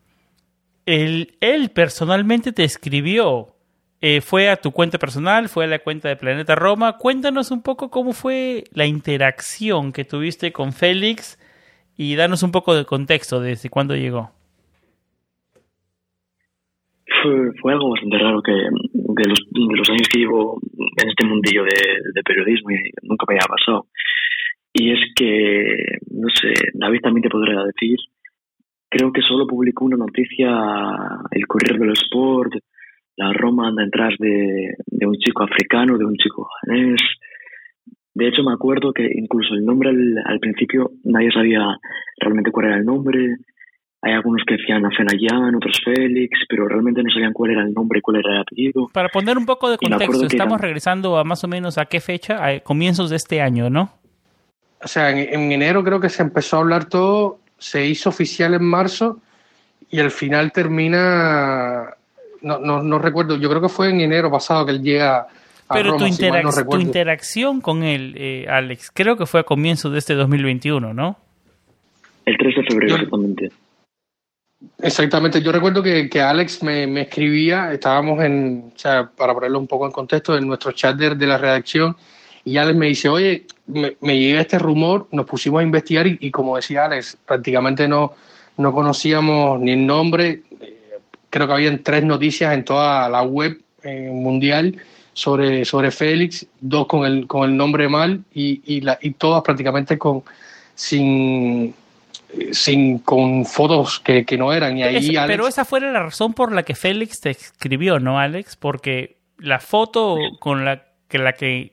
A: él, personalmente te escribió. Eh, fue a tu cuenta personal, fue a la cuenta de Planeta Roma. Cuéntanos un poco cómo fue la interacción que tuviste con Félix y danos un poco de contexto desde cuándo llegó.
C: Fue, algo bastante raro que de los, años que llevo en este mundillo de, periodismo y nunca me haya pasado. Y es que, no sé, David también te podría decir creo que solo publicó una noticia el Correo del Sport, la Roma anda detrás de, de un chico africano, de un chico janés. De hecho, me acuerdo que incluso el nombre al, principio nadie sabía realmente cuál era el nombre. Hay algunos que decían Afenayan, otros Félix, pero realmente no sabían cuál era el nombre y cuál era el apellido.
A: Para poner un poco de contexto, estamos regresando a más o menos a qué fecha, a comienzos de este año, ¿no?
B: O sea, en, en enero creo que se empezó a hablar todo se hizo oficial en marzo y al final termina no, no, no recuerdo, yo creo que fue en enero pasado que él llega a
A: Pero
B: Roma,
A: tu,
B: si mal no
A: interac- tu interacción con él, eh, Alex, creo que fue a comienzos de este 2021, ¿no?
C: El 3 de febrero,
B: Yo-
C: exactamente.
B: Exactamente, yo recuerdo que, que Alex me, me escribía, estábamos en, o sea, para ponerlo un poco en contexto, en nuestro chat de, de la redacción, y Alex me dice, oye, me, me llega este rumor, nos pusimos a investigar y, y como decía Alex, prácticamente no, no conocíamos ni el nombre, eh, creo que habían tres noticias en toda la web eh, mundial sobre, sobre Félix, dos con el, con el nombre mal y, y, la, y todas prácticamente con sin sin con fotos que, que no eran y ahí
A: Es-
B: Alex-
A: Pero esa fue la razón por la que Félix te escribió, ¿no, Alex? Porque la foto con la que, la que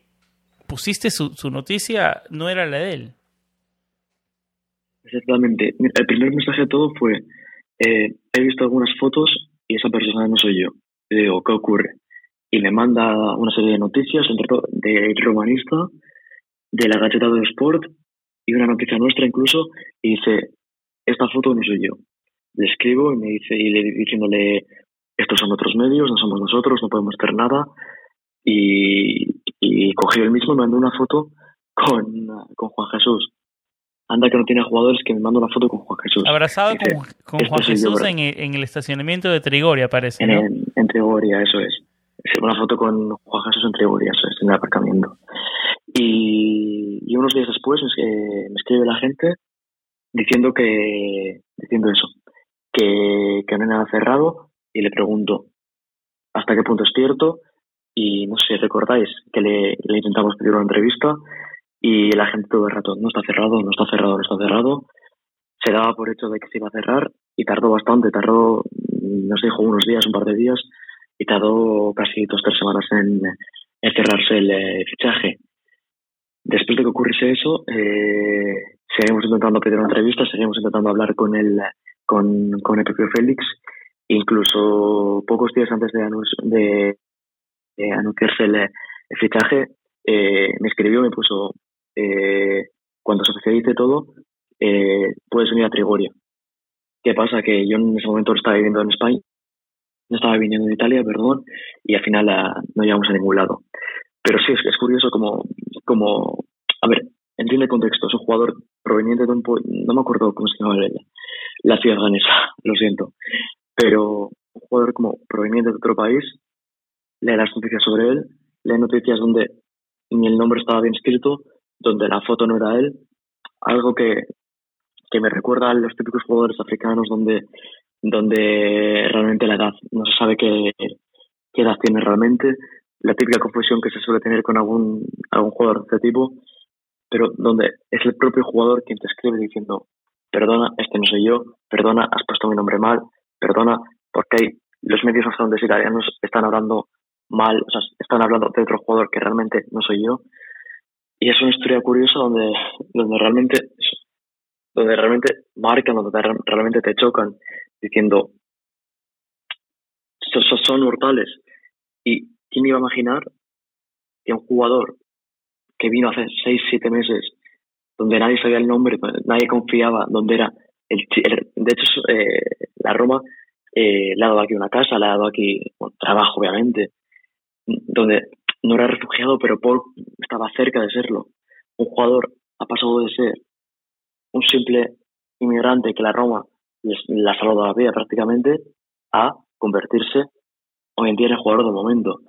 A: pusiste su, su noticia no era la de él.
C: Exactamente. El primer mensaje de todo fue, eh, he visto algunas fotos y esa persona no soy yo. Le digo, ¿qué ocurre? Y me manda una serie de noticias, entre todo, de Romanista, de la Gaceta de Sport y una noticia nuestra incluso, y dice, esta foto no soy yo. Le escribo y me dice, y le diciéndole, estos son otros medios, no somos nosotros, no podemos hacer nada. Y, y cogió él mismo y me mandó una foto con, con Juan Jesús. Anda que no tiene jugadores que me manda una foto con Juan Jesús.
A: Abrazado
C: Dice,
A: con, con
C: "Esto
A: Juan
C: yo,
A: Jesús
C: ¿verdad?".
A: en el, en el estacionamiento de Trigoria, parece,
C: En,
A: ¿no?
C: en, en Trigoria, eso es. Una foto con Juan Jesús en Trigoria, eso es, en el aparcamiento. Y, unos días después me, me escribe la gente diciendo que diciendo eso, que, que no hay nada cerrado y le pregunto hasta qué punto es cierto y no sé si recordáis que le, le intentamos pedir una entrevista y la gente todo el rato no está cerrado, no está cerrado, no está cerrado. Se daba por hecho de que se iba a cerrar y tardó bastante, tardó, nos dijo unos días, un par de días y tardó casi dos tres semanas en, en cerrarse el eh, fichaje. Después de que ocurriese eso, eh, seguimos intentando pedir una entrevista, seguimos intentando hablar con el, con, con el propio Félix. Incluso pocos días antes de, anunci- de, anunciarse el, el fichaje, eh, me escribió, me puso, eh, cuando se oficialice todo, eh, puedes venir a Trigoria. ¿Qué pasa? Que yo en ese momento estaba viviendo en España, no estaba viviendo en Italia, perdón, y al final ah, no llegamos a ningún lado. Pero sí, es, es curioso como, como, a ver, entiende el contexto, es un jugador proveniente de un, no me acuerdo cómo se llama la, la ciudad ganesa, lo siento, pero un jugador como proveniente de otro país, lee las noticias sobre él, lee noticias donde ni el nombre estaba bien escrito, donde la foto no era él, algo que, que me recuerda a los típicos jugadores africanos donde, donde realmente la edad no se sabe qué, qué edad tiene realmente, la típica confusión que se suele tener con algún, algún jugador de este tipo, pero donde es el propio jugador quien te escribe diciendo, perdona, este no soy yo, perdona, has puesto mi nombre mal, perdona, porque los medios donde italianos están hablando mal, o sea, están hablando de otro jugador que realmente no soy yo. Y es una historia curiosa donde, donde realmente donde realmente marcan, donde te- realmente te chocan, diciendo son, mortales. ¿Y quién iba a imaginar que un jugador que vino hace 6, 7 meses, donde nadie sabía el nombre, nadie confiaba, donde era el, el- de hecho eh, la Roma eh, le ha dado aquí una casa, le ha dado aquí bueno, trabajo obviamente, donde no era refugiado, pero Paul estaba cerca de serlo. Un jugador ha pasado de ser un simple inmigrante que la Roma les, la ha salvado la vida prácticamente a convertirse hoy en día en el jugador del momento.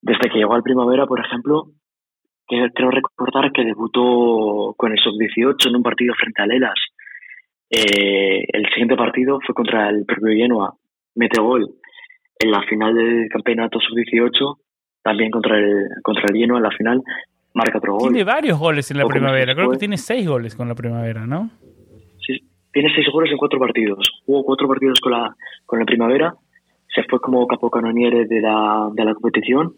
C: Desde que llegó al Primavera, por ejemplo, que creo recordar que debutó con el sub-18 en un partido frente a Lelas. Eh, el siguiente partido fue contra el propio Genoa. Mete gol en la final del campeonato sub-18, también contra el, contra el Genoa en la final, marca otro gol.
A: Tiene varios goles en la primavera. Creo que tiene seis goles con la primavera, ¿no?
C: Sí, tiene seis goles en cuatro partidos. Jugó cuatro partidos con la, con la primavera, se fue como capocanoniere de la, de la competición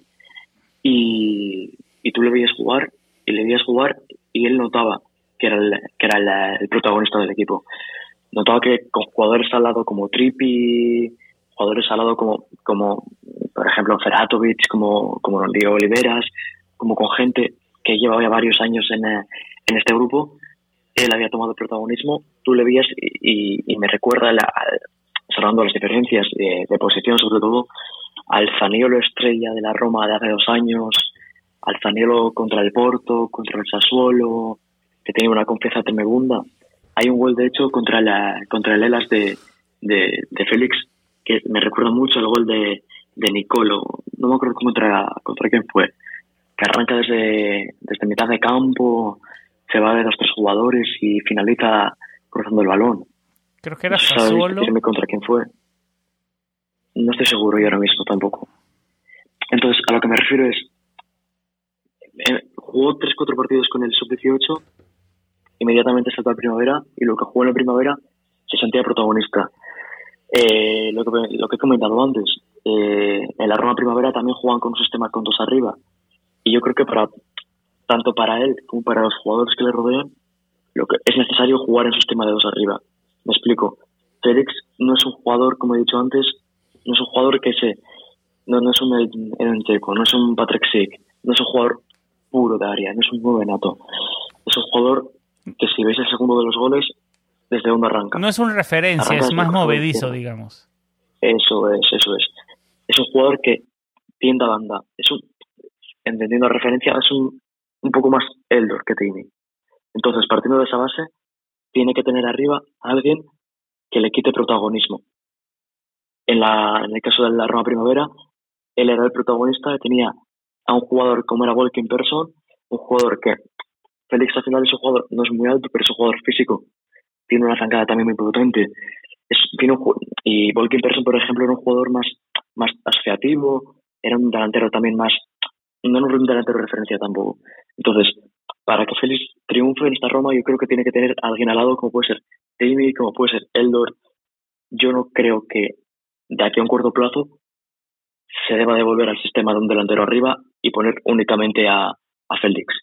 C: y, y tú le veías jugar y le veías jugar y él notaba que era el, que era el, el protagonista del equipo. Notaba que con jugadores al lado como Trippi, jugadores al lado como, como por ejemplo, Feratovic, como, como Diego Oliveras, como con gente que llevaba ya varios años en, eh, en este grupo, él había tomado protagonismo, tú le veías y, y- y me recuerda la, cerrando las diferencias de, posición sobre todo, al Zaniolo estrella de la Roma de hace dos años, al Zaniolo contra el Porto, contra el Sassuolo, que tenía una confianza tremenda. Hay un gol, de hecho, contra, la, contra el Elas de, de, de Félix, que me recuerda mucho el gol de, de Nicolo, no me acuerdo contra, contra quién fue, que arranca desde, desde mitad de campo, se va de los tres jugadores y finaliza cruzando el balón.
A: Creo que era Sassuolo.
C: contra quién fue. No estoy seguro yo ahora mismo tampoco. Entonces, a lo que me refiero es, eh, jugó 3-4 partidos con el sub-18, inmediatamente saltó a primavera y lo que jugó en la primavera se sentía protagonista. Eh, lo, que, lo que he comentado antes, eh, en la Roma Primavera también juegan con un sistema con dos arriba. Y yo creo que para tanto para él como para los jugadores que le rodean, lo que es necesario jugar en su sistema de dos arriba. Me explico. Félix no es un jugador, como he dicho antes, no es un jugador que se no, no es un Enteco, no es un Patrick Sick, no es un jugador puro de área, no es un nuevo nato. Es un jugador que si veis el segundo de los goles, desde donde arranca.
A: No es un referencia, es más movedizo, digamos.
C: Eso es, eso es. Es un jugador que tiende a banda. Es un, entendiendo la referencia, es un, un poco más Eldor que Tini. Entonces, partiendo de esa base, tiene que tener arriba a alguien que le quite protagonismo. En, la, en el caso de la Roma Primavera, él era el protagonista, tenía a un jugador como era Walking Person, un jugador que Félix al final es un jugador, no es muy alto, pero es un jugador físico tiene una zancada también muy potente. Tiene y Volkin Persson, por ejemplo, era un jugador más, más era un delantero también más, no era un delantero de referencia tampoco. Entonces, para que Félix triunfe en esta Roma, yo creo que tiene que tener a alguien al lado, como puede ser Timmy, como puede ser Eldor. Yo no creo que de aquí a un corto plazo se deba devolver al sistema de un delantero arriba y poner únicamente a, a Félix.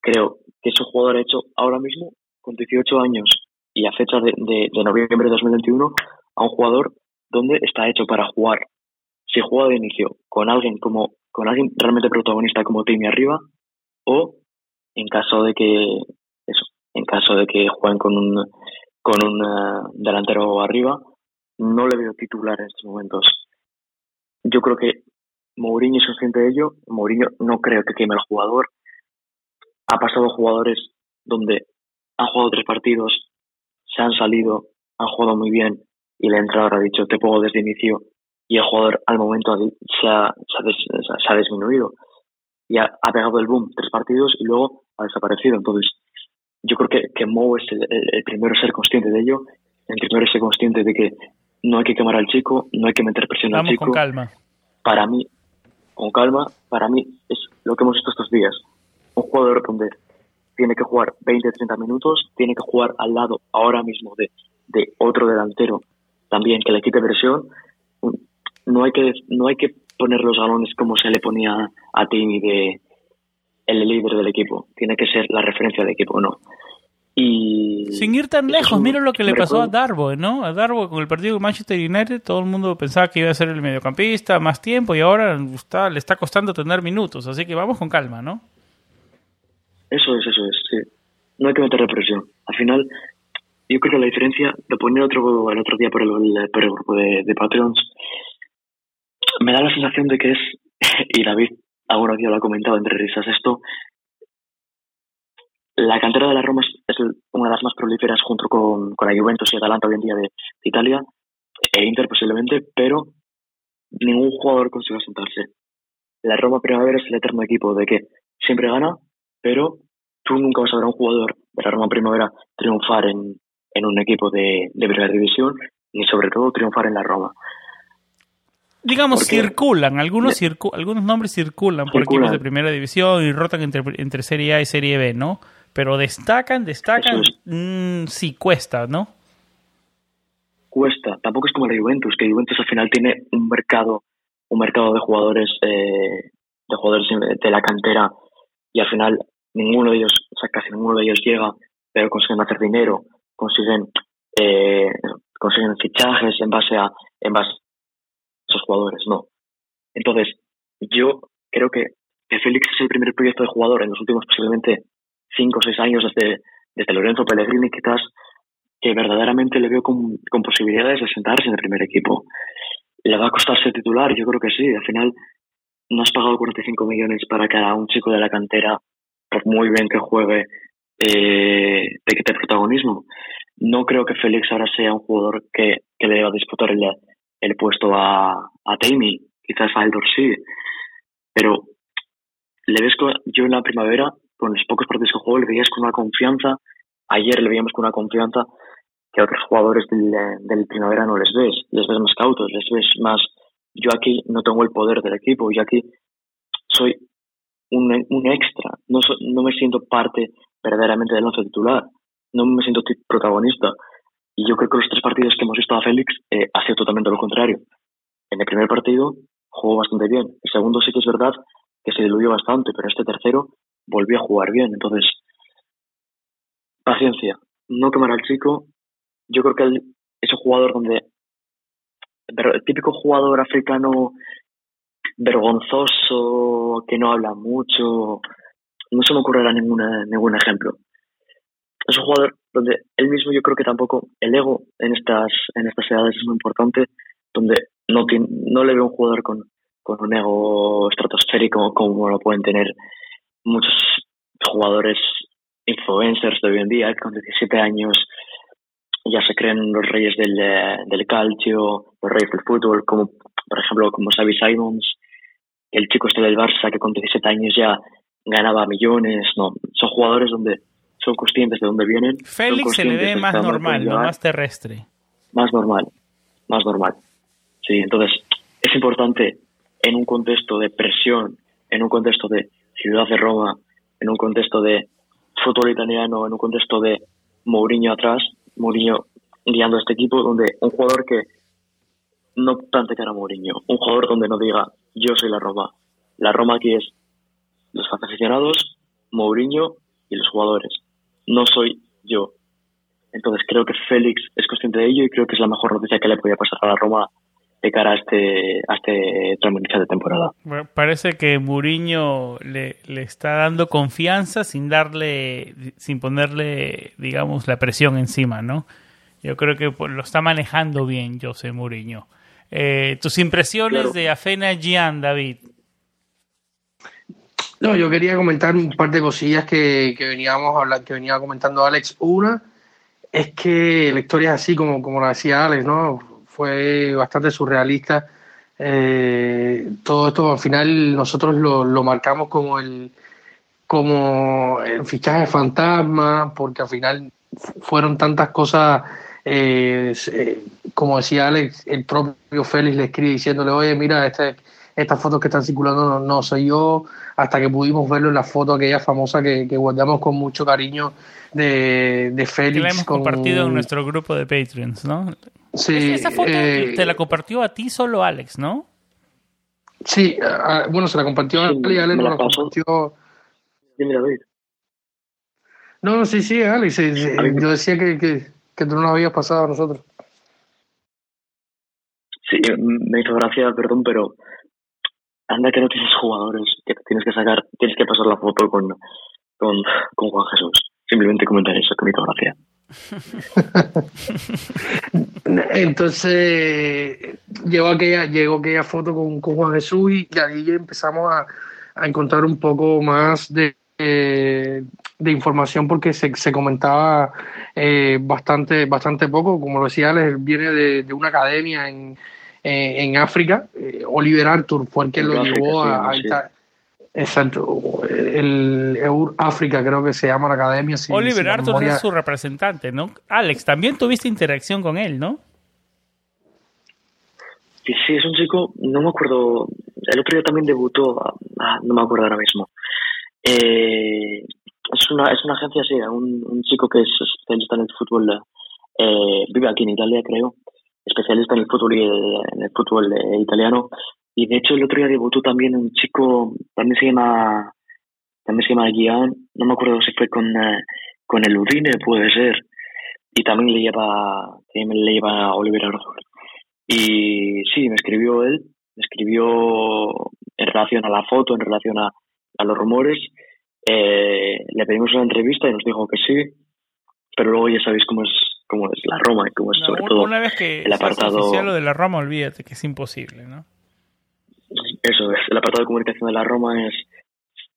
C: Creo que es un jugador hecho ahora mismo, con 18 años, y a fecha de, de, noviembre de 2021 a un jugador donde está hecho para jugar. Si juega de inicio con alguien como con alguien realmente protagonista como Timmy arriba o en caso de que eso, en caso de que jueguen con un con un eh, delantero arriba, no le veo titular en estos momentos. Yo creo que Mourinho es consciente de ello. Mourinho no creo que queme al jugador. Ha pasado jugadores donde han jugado tres partidos se han salido, han jugado muy bien y el entrenador ha dicho te pongo desde inicio y el jugador al momento se ha, se ha, disminuido y ha, pegado el boom tres partidos y luego ha desaparecido. Entonces, yo creo que, que Mo es el, primero a ser consciente de ello, el primero a ser consciente de que no hay que quemar al chico, no hay que meter presión al chico.
A: con calma.
C: Para mí, con calma, para mí es lo que hemos visto estos días. Un jugador donde tiene que jugar 20, 30 minutos, tiene que jugar al lado ahora mismo de, de otro delantero también que le quite presión. No hay que, no hay que poner los galones como se le ponía a Timmy de el líder del equipo. Tiene que ser la referencia del equipo, ¿no? Y
A: Sin ir tan lejos, mira lo que le pasó a Darbo, ¿no? A Darbo con el partido de Manchester United, todo el mundo pensaba que iba a ser el mediocampista, más tiempo, y ahora está, le está costando tener minutos, así que vamos con calma, ¿no?
C: Eso es, eso es, sí. No hay que meter presión. Al final, yo creo que la diferencia, de poner otro, el otro día por el, por el grupo de, de Patreons, me da la sensación de que es, y David algunos días lo ha comentado entre risas esto, la cantera de la Roma es, una de las más prolíferas junto con, con la Juventus y Atalanta hoy en día de, Italia, e Inter posiblemente, pero ningún jugador consigue sentarse. La Roma Primavera es el eterno equipo de que siempre gana, pero tú nunca vas a ver a un jugador de la Roma Primavera triunfar en, en un equipo de, de primera división y sobre todo triunfar en la Roma.
A: Digamos, circulan, algunos, algunos nombres circulan, por equipos de primera división y rotan entre, entre Serie A y Serie B, ¿no? Pero destacan, destacan, mm, sí, cuesta, ¿no?
C: Cuesta, tampoco es como la Juventus, que Juventus al final tiene un mercado, un mercado de jugadores, eh, de jugadores de la cantera y al final ninguno de ellos, o sea, casi ninguno de ellos llega, pero consiguen hacer dinero, consiguen eh, consiguen fichajes en base a en base a esos jugadores, no. Entonces, yo creo que, que Félix es el primer proyecto de jugador en los últimos posiblemente cinco o seis años desde, desde Lorenzo Pellegrini quizás que verdaderamente le veo con, con posibilidades de sentarse en el primer equipo. ¿Le va a costar ser titular? Yo creo que sí. Al final, no has pagado 45 millones para que a un chico de la cantera, por muy bien que juegue, eh, te quite protagonismo. No creo que Félix ahora sea un jugador que, que le deba disputar el, el puesto a, a quizás a Eldor sí, pero le ves yo en la primavera, con los pocos partidos que juego, le veías con una confianza, ayer le veíamos con una confianza que a otros jugadores del, del primavera no les ves, les ves más cautos, les ves más, yo aquí no tengo el poder del equipo, yo aquí soy un, un extra, no, no me siento parte verdaderamente del once titular, no me siento protagonista. Y yo creo que los tres partidos que hemos visto a Félix eh, ha sido totalmente lo contrario. En el primer partido jugó bastante bien. El segundo sí que es verdad que se diluyó bastante, pero este tercero volvió a jugar bien. Entonces, paciencia. No quemar al chico. Yo creo que es un jugador donde. El típico jugador africano vergonzoso, que no habla mucho. No se me ocurrirá ninguna, ningún ejemplo. Es un jugador donde él mismo yo creo que tampoco el ego en estas en estas edades es muy importante donde no tiene, no le veo un jugador con, con un ego estratosférico como lo pueden tener muchos jugadores influencers de hoy en día que con 17 años ya se creen los reyes del, del calcio, los reyes del fútbol, como por ejemplo como Xavi Simons, el chico este del Barça que con 17 años ya ganaba millones, no, son jugadores donde son conscientes de dónde vienen.
A: Félix se le ve más normal, no más terrestre.
C: Más normal, más normal. Sí, entonces es importante en un contexto de presión, en un contexto de ciudad de Roma, en un contexto de fútbol italiano, en un contexto de Mourinho atrás, Mourinho guiando a este equipo, donde un jugador que no plante cara a Mourinho, un jugador donde no diga yo soy la Roma. La Roma aquí es los aficionados, Mourinho y los jugadores no soy yo. Entonces creo que Félix es consciente de ello y creo que es la mejor noticia que le podía pasar a la Roma de cara a este, a este de temporada.
A: parece que Mourinho le, le está dando confianza sin darle, sin ponerle, digamos, la presión encima, ¿no? Yo creo que lo está manejando bien José Mourinho. Eh, tus impresiones de Afena Gian, David.
B: No, yo quería comentar un par de cosillas que, que veníamos a hablar, que venía comentando Alex. Una es que la historia es así como, como la decía Alex, ¿no? Fue bastante surrealista. Eh, todo esto al final nosotros lo, lo marcamos como el como el fichaje fantasma, porque al final fueron tantas cosas, eh, como decía Alex, el propio Félix le escribe diciéndole, oye, mira, este estas fotos que están circulando no, soy yo, hasta que pudimos verlo en la foto aquella famosa que, guardamos con mucho cariño de, de Félix. Que
A: la hemos compartido en nuestro grupo de Patreons, ¿no?
B: Sí.
A: Esa foto
B: eh,
A: te la compartió a ti solo Alex, ¿no?
B: Sí, bueno, se la compartió a Alex y Alex
C: la compartió.
B: No, sí, sí, Alex. yo decía que, que, que tú no lo habías pasado a nosotros.
C: Sí, me hizo gracia, perdón, pero anda que no tienes jugadores que tienes que sacar, tienes que pasar la foto con, con, con Juan Jesús. Simplemente comentar eso, que me hizo gracia.
B: Entonces llegó aquella, llegó aquella foto con, con Juan Jesús y, ahí empezamos a, a, encontrar un poco más de, eh, de información porque se, se comentaba eh, bastante, bastante poco. Como lo decía, él viene de, de una academia en, eh, en África. Eh, Oliver Arthur fue el que lo llevó a, Exacto, el Eur África creo que se llama la academia.
A: Oliver Arthur es su representante, ¿no? Alex, también tuviste interacción con él, ¿no?
C: Sí, es un chico, no me acuerdo, el otro día también debutó, ah, no me acuerdo ahora mismo. Eh, es, una, es una agencia, sí, un, un chico que es especialista en el fútbol, eh, vive aquí en Italia, creo, especialista en el fútbol y en el fútbol eh, italiano. Y de hecho el otro día debutó también un chico, también se llama, también se llama Gian, no me acuerdo si fue con, eh, con el Udine, puede ser. Y también le lleva, también le lleva Oliver Arthur. Y sí, me escribió él, me escribió en relación a la foto, en relación a, a los rumores. Eh, le pedimos una entrevista y nos dijo que sí, pero luego ya sabéis cómo es como es la Roma y como es sobre todo
A: una vez que
C: el apartado
A: oficial lo de la Roma olvídate que es imposible no
C: eso es el apartado de comunicación de la Roma es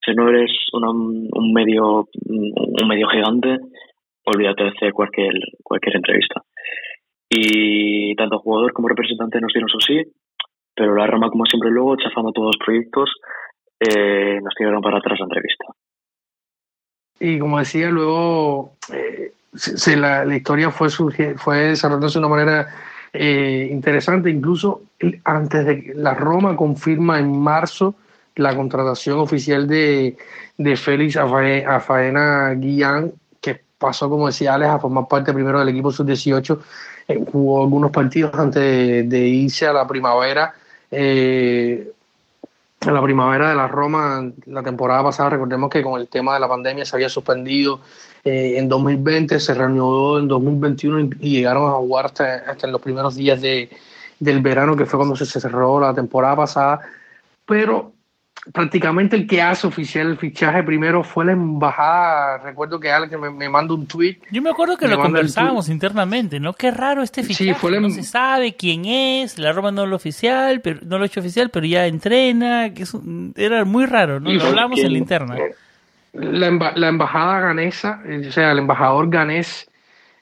C: si no eres un medio un medio gigante olvídate de hacer cualquier cualquier entrevista. Y tanto jugador como representante nos dieron su sí pero la Roma como siempre luego chafando todos los proyectos eh, nos tiraron para atrás la entrevista.
B: Y como decía luego eh, se, la, la, historia fue, fue desarrollándose de una manera eh, interesante. Incluso antes de que la Roma confirma en marzo la contratación oficial de, de Félix a Faena Guillán, que pasó, como decía Alex, a formar parte primero del equipo sub-18. Eh, jugó algunos partidos antes de, irse a la primavera. Eh, la primavera de la Roma, la temporada pasada, recordemos que con el tema de la pandemia se había suspendido eh, en 2020, se reanudó en 2021 y, llegaron a jugar hasta, hasta, en los primeros días de, del verano, que fue cuando se cerró la temporada pasada. Pero prácticamente el que hace oficial el fichaje primero fue la embajada. Recuerdo que alguien me, me manda un tweet.
A: Yo me acuerdo que lo conversábamos internamente, ¿no? Qué raro este fichaje. Sí, No em- se sabe quién es, la Roma no lo oficial, pero no lo hecho oficial, pero ya entrena, que era muy raro, ¿no? lo hablamos en la interna.
B: La, la embajada ganesa, o sea, el embajador ganés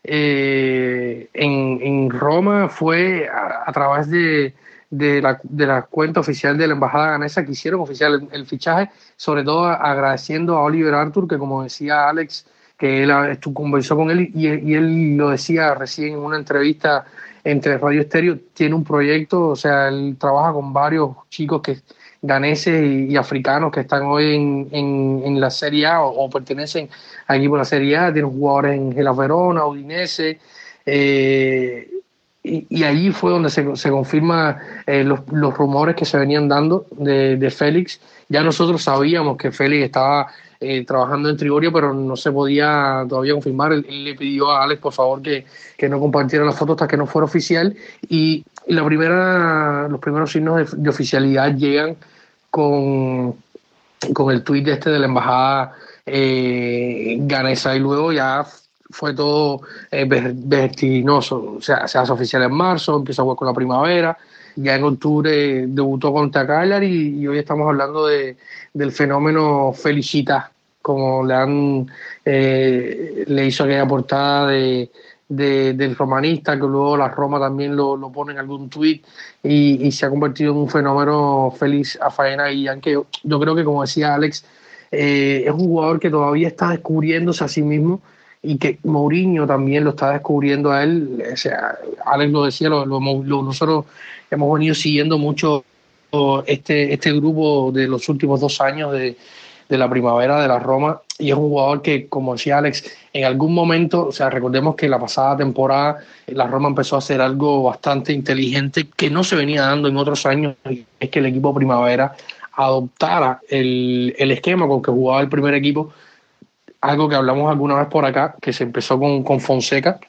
B: eh, en, en, Roma fue a través de de la, de la cuenta oficial de la Embajada Ganesa que hicieron oficial el, fichaje, sobre todo agradeciendo a Oliver Arthur, que como decía Alex, que él conversó con él y, y, él lo decía recién en una entrevista entre Radio Estéreo, tiene un proyecto, o sea, él trabaja con varios chicos que ganeses y, africanos que están hoy en, en, en la Serie A o, pertenecen al equipo de la Serie A, tiene jugadores en Gela Verona, Udinese, eh, y, y, allí fue donde se, se confirma eh, los, los, rumores que se venían dando de, de, Félix. Ya nosotros sabíamos que Félix estaba eh, trabajando en Trigoria, pero no se podía todavía confirmar. Él, le pidió a Alex, por favor, que, que, no compartiera la foto hasta que no fuera oficial. Y, la primera, los primeros signos de, oficialidad llegan con, con el tuit este de la embajada eh, ganesa y luego ya fue todo eh. O sea, se hace oficial en marzo, empieza a jugar con la primavera. Ya en octubre debutó contra Cagliari y, hoy estamos hablando de, del fenómeno Felicita, como le han eh, le hizo aquella portada de, del romanista, que luego la Roma también lo, lo pone en algún tuit y, y, se ha convertido en un fenómeno feliz a faena y aunque yo, creo que como decía Alex, eh, es un jugador que todavía está descubriéndose a sí mismo y que Mourinho también lo está descubriendo a él. O sea, Alex lo decía, lo, nosotros hemos venido siguiendo mucho este, este grupo de los últimos dos años de, de la primavera de la Roma y es un jugador que, como decía Alex, en algún momento, o sea, recordemos que la pasada temporada la Roma empezó a hacer algo bastante inteligente que no se venía dando en otros años, es que el equipo primavera adoptara el, el esquema con que jugaba el primer equipo algo que hablamos alguna vez por acá, que se empezó con, con Fonseca.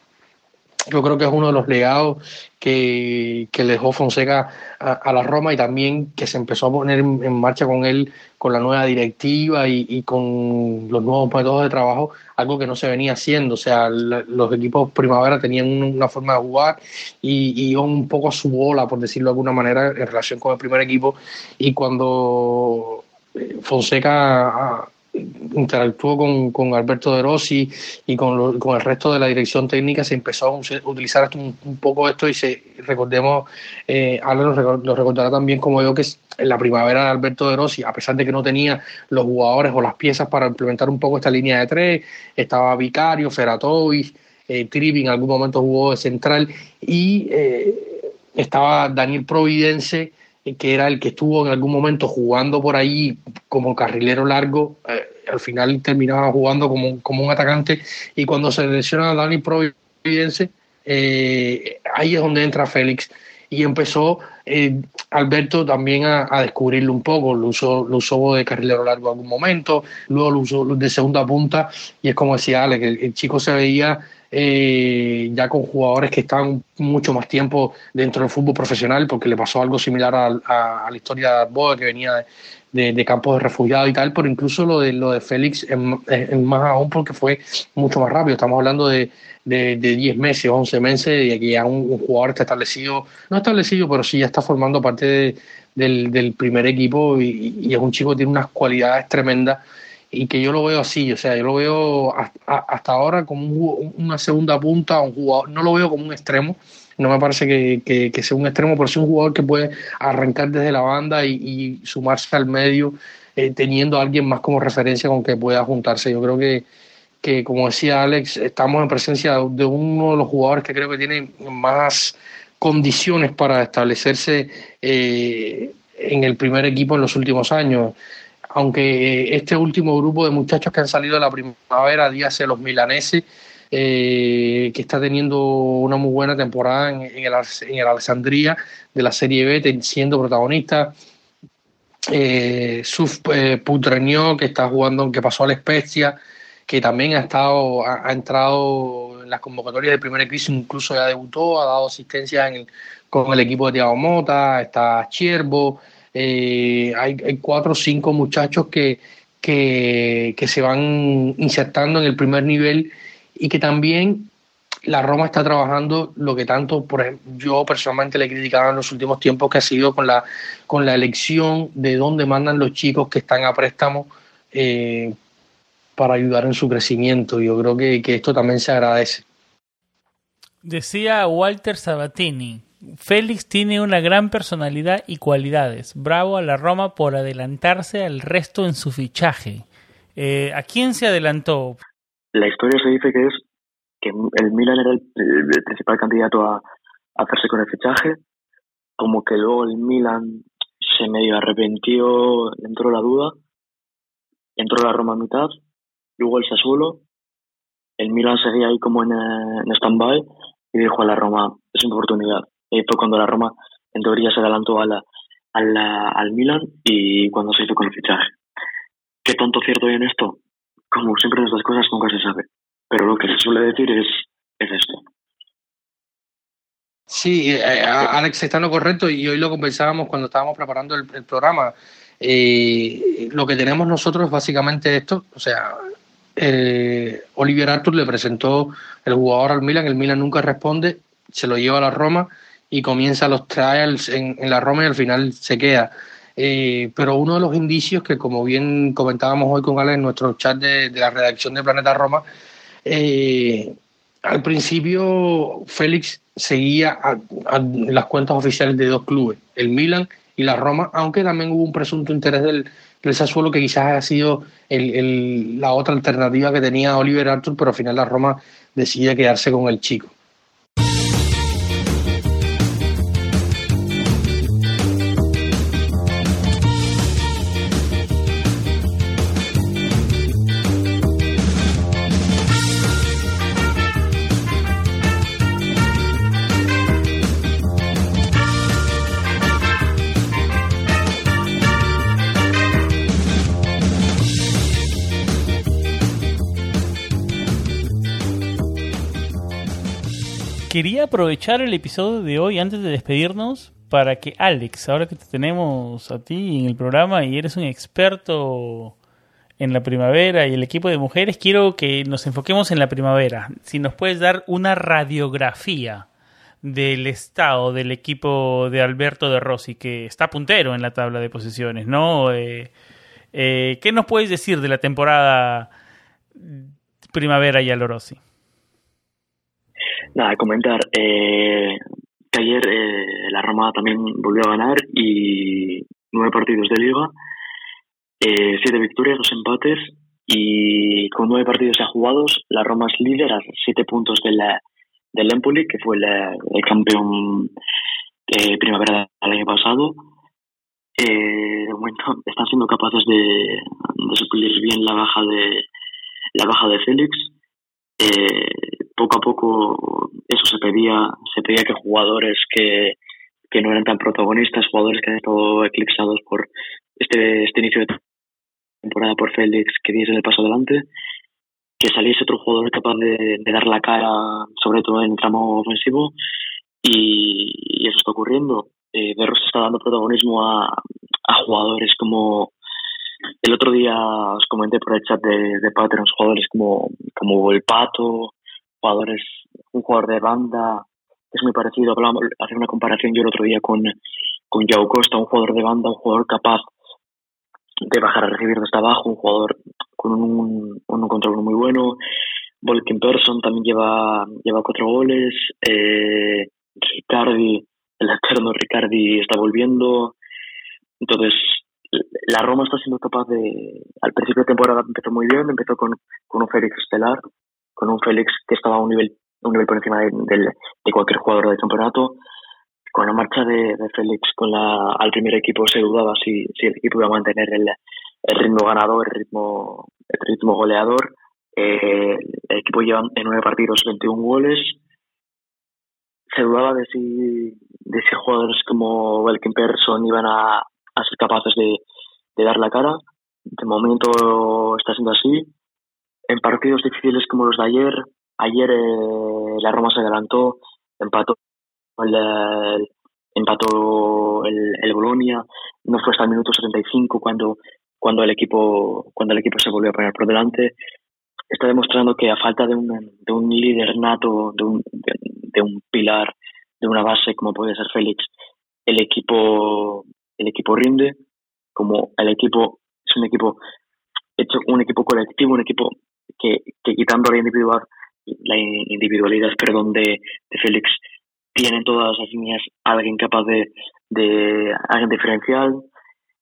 B: Yo creo que es uno de los legados que, que dejó Fonseca a, la Roma y también que se empezó a poner en, marcha con él, con la nueva directiva y, y, con los nuevos métodos de trabajo, algo que no se venía haciendo. O sea, los equipos primavera tenían una forma de jugar y, y, iban un poco a su bola, por decirlo de alguna manera, en relación con el primer equipo. Y cuando eh, Fonseca interactuó con, con, Alberto De Rossi y con, con, el resto de la dirección técnica, se empezó a utilizar un, un poco esto y se recordemos, eh, lo, recordará también como yo, que en la primavera de Alberto De Rossi, a pesar de que no tenía los jugadores o las piezas para implementar un poco esta línea de tres, estaba Vicario, Feratovic, eh, Trivi en algún momento jugó de central y eh, estaba Daniel Providence que era el que estuvo en algún momento jugando por ahí como carrilero largo, eh, al final terminaba jugando como, como, un atacante. Y cuando se lesiona a Dani Providence, eh, ahí es donde entra Félix. Y empezó eh, Alberto también a, descubrirlo un poco. Lo usó, lo usó de carrilero largo en algún momento, luego lo usó de segunda punta. Y es como decía Alex, el, el chico se veía eh, ya con jugadores que están mucho más tiempo dentro del fútbol profesional, porque le pasó algo similar a, la historia de Arboa, que venía de, campos de refugiados y tal, pero incluso lo de, lo de Félix es, más aún porque fue mucho más rápido. Estamos hablando de, de, 10 meses, 11 meses, y aquí ya un, jugador está establecido, no establecido, pero sí ya está formando parte del, primer equipo y, y, es un chico que tiene unas cualidades tremendas y que yo lo veo así, o sea, yo lo veo hasta, ahora como una segunda punta, un jugador, no lo veo como un extremo, no me parece que, sea un extremo, pero sí un jugador que puede arrancar desde la banda y, sumarse al medio, eh, teniendo a alguien más como referencia con que pueda juntarse. Yo creo que, que, como decía Alex, estamos en presencia de uno de los jugadores que creo que tiene más condiciones para establecerse eh, en el primer equipo en los últimos años aunque este último grupo de muchachos que han salido de la primavera, díase los milaneses, eh, que está teniendo una muy buena temporada en, el, en Alexandría de la Serie B, siendo protagonista. Eh, Suf eh, que está jugando, que pasó a la que también ha estado, ha, entrado en las convocatorias de primera crisis, incluso ya debutó, ha dado asistencia con el equipo de Tiago Mota, está Chiervo, eh, hay, cuatro o cinco muchachos que, que, se van insertando en el primer nivel y que también la Roma está trabajando lo que tanto por ejemplo, yo personalmente le he criticado en los últimos tiempos que ha sido con la con la elección de dónde mandan los chicos que están a préstamo eh, para ayudar en su crecimiento. Yo creo que, que esto también se agradece.
A: Decía Walter Sabatini, Félix tiene una gran personalidad y cualidades. Bravo a la Roma por adelantarse al resto en su fichaje. Eh, ¿A quién se adelantó?
C: La historia se dice que es que el Milan era el, principal candidato a, hacerse con el fichaje, como que luego el Milan se medio arrepintió, entró la duda, entró la Roma a mitad, luego el Sassuolo, el Milan seguía ahí como en, en stand-by y dijo a la Roma, es una oportunidad eh, fue cuando la Roma en teoría se adelantó a la, al Milan y cuando se hizo con el fichaje. ¿Qué tanto cierto hay en esto? Como siempre en estas cosas nunca se sabe, pero lo que se suele decir es, es esto.
B: Sí, eh, eh, Alex está en lo correcto y hoy lo conversábamos cuando estábamos preparando el, programa. Eh, lo que tenemos nosotros es básicamente esto, o sea, Olivier Artur le presentó el jugador al Milan, el Milan nunca responde, se lo lleva a la Roma y comienza los trials en, la Roma y al final se queda. Eh, pero uno de los indicios que, como bien comentábamos hoy con Ale en nuestro chat de, la redacción de Planeta Roma, eh, al principio Félix seguía las cuentas oficiales de dos clubes, el Milan y la Roma, aunque también hubo un presunto interés del, del Sassuolo que quizás haya sido la otra alternativa que tenía Oliver Arthur, pero al final la Roma decide quedarse con el chico.
A: Quería aprovechar el episodio de hoy antes de despedirnos para que Alex, ahora que te tenemos a ti en el programa y eres un experto en la primavera y el equipo de mujeres, quiero que nos enfoquemos en la primavera. Si nos puedes dar una radiografía del estado del equipo de Alberto de Rossi, que está puntero en la tabla de posiciones, ¿no? Eh, eh, ¿Qué nos puedes decir de la temporada primavera y Rossi?
C: Nada, comentar eh, que ayer eh, la Roma también volvió a ganar y nueve partidos de liga, eh, siete victorias, dos empates y con nueve partidos ya jugados, la Roma es líder a siete puntos de la, del Empoli, que fue el campeón de primavera del año pasado. Eh, de están siendo capaces de, de suplir bien la baja de la baja de Félix. Eh, poco a poco eso se pedía, se pedía que jugadores que, que no eran tan protagonistas, jugadores que han estado eclipsados por este, este inicio de temporada por Félix, que diese el paso adelante, que saliese otro jugador capaz de, dar la cara, sobre todo en el tramo ofensivo, y, eso está ocurriendo. Eh, Berros está dando protagonismo a, a jugadores como el otro día os comenté por el chat de, de Patreon, jugadores como, como el Pato, jugadores, un jugador de banda, que es muy parecido, hablamos, hacer una comparación yo el otro día con, con Joao Costa, un jugador de banda, un jugador capaz de bajar a recibir desde abajo, un jugador con un, un control muy bueno. Volkin Persson también lleva, lleva cuatro goles. Eh, Ricardi, el eterno Ricardi está volviendo. Entonces, la Roma está siendo capaz de. Al principio de temporada empezó muy bien, empezó con, con un Félix estelar, con un Félix que estaba a un nivel, un nivel por encima de, de, cualquier jugador del campeonato. Con la marcha de, de, Félix con la, al primer equipo se dudaba si, si el equipo iba a mantener el, el ritmo ganador, el ritmo, el ritmo goleador. Eh, el equipo lleva en nueve partidos 21 goles. Se dudaba de si, de si jugadores como Welkin Persson iban a, ser capaces de, de dar la cara. De momento está siendo así. En partidos difíciles como los de ayer, ayer eh, la Roma se adelantó, empató el, empató el, el Bolonia, no fue hasta el minuto 75 cuando cuando el equipo cuando el equipo se volvió a poner por delante está demostrando que a falta de un, de un líder nato de un, de un pilar de una base como puede ser Félix el equipo el equipo rinde, como el equipo es un equipo hecho un equipo colectivo, un equipo que, que quitando la individual la individualidad perdón de, de Félix tiene todas las líneas alguien capaz de, de alguien diferencial.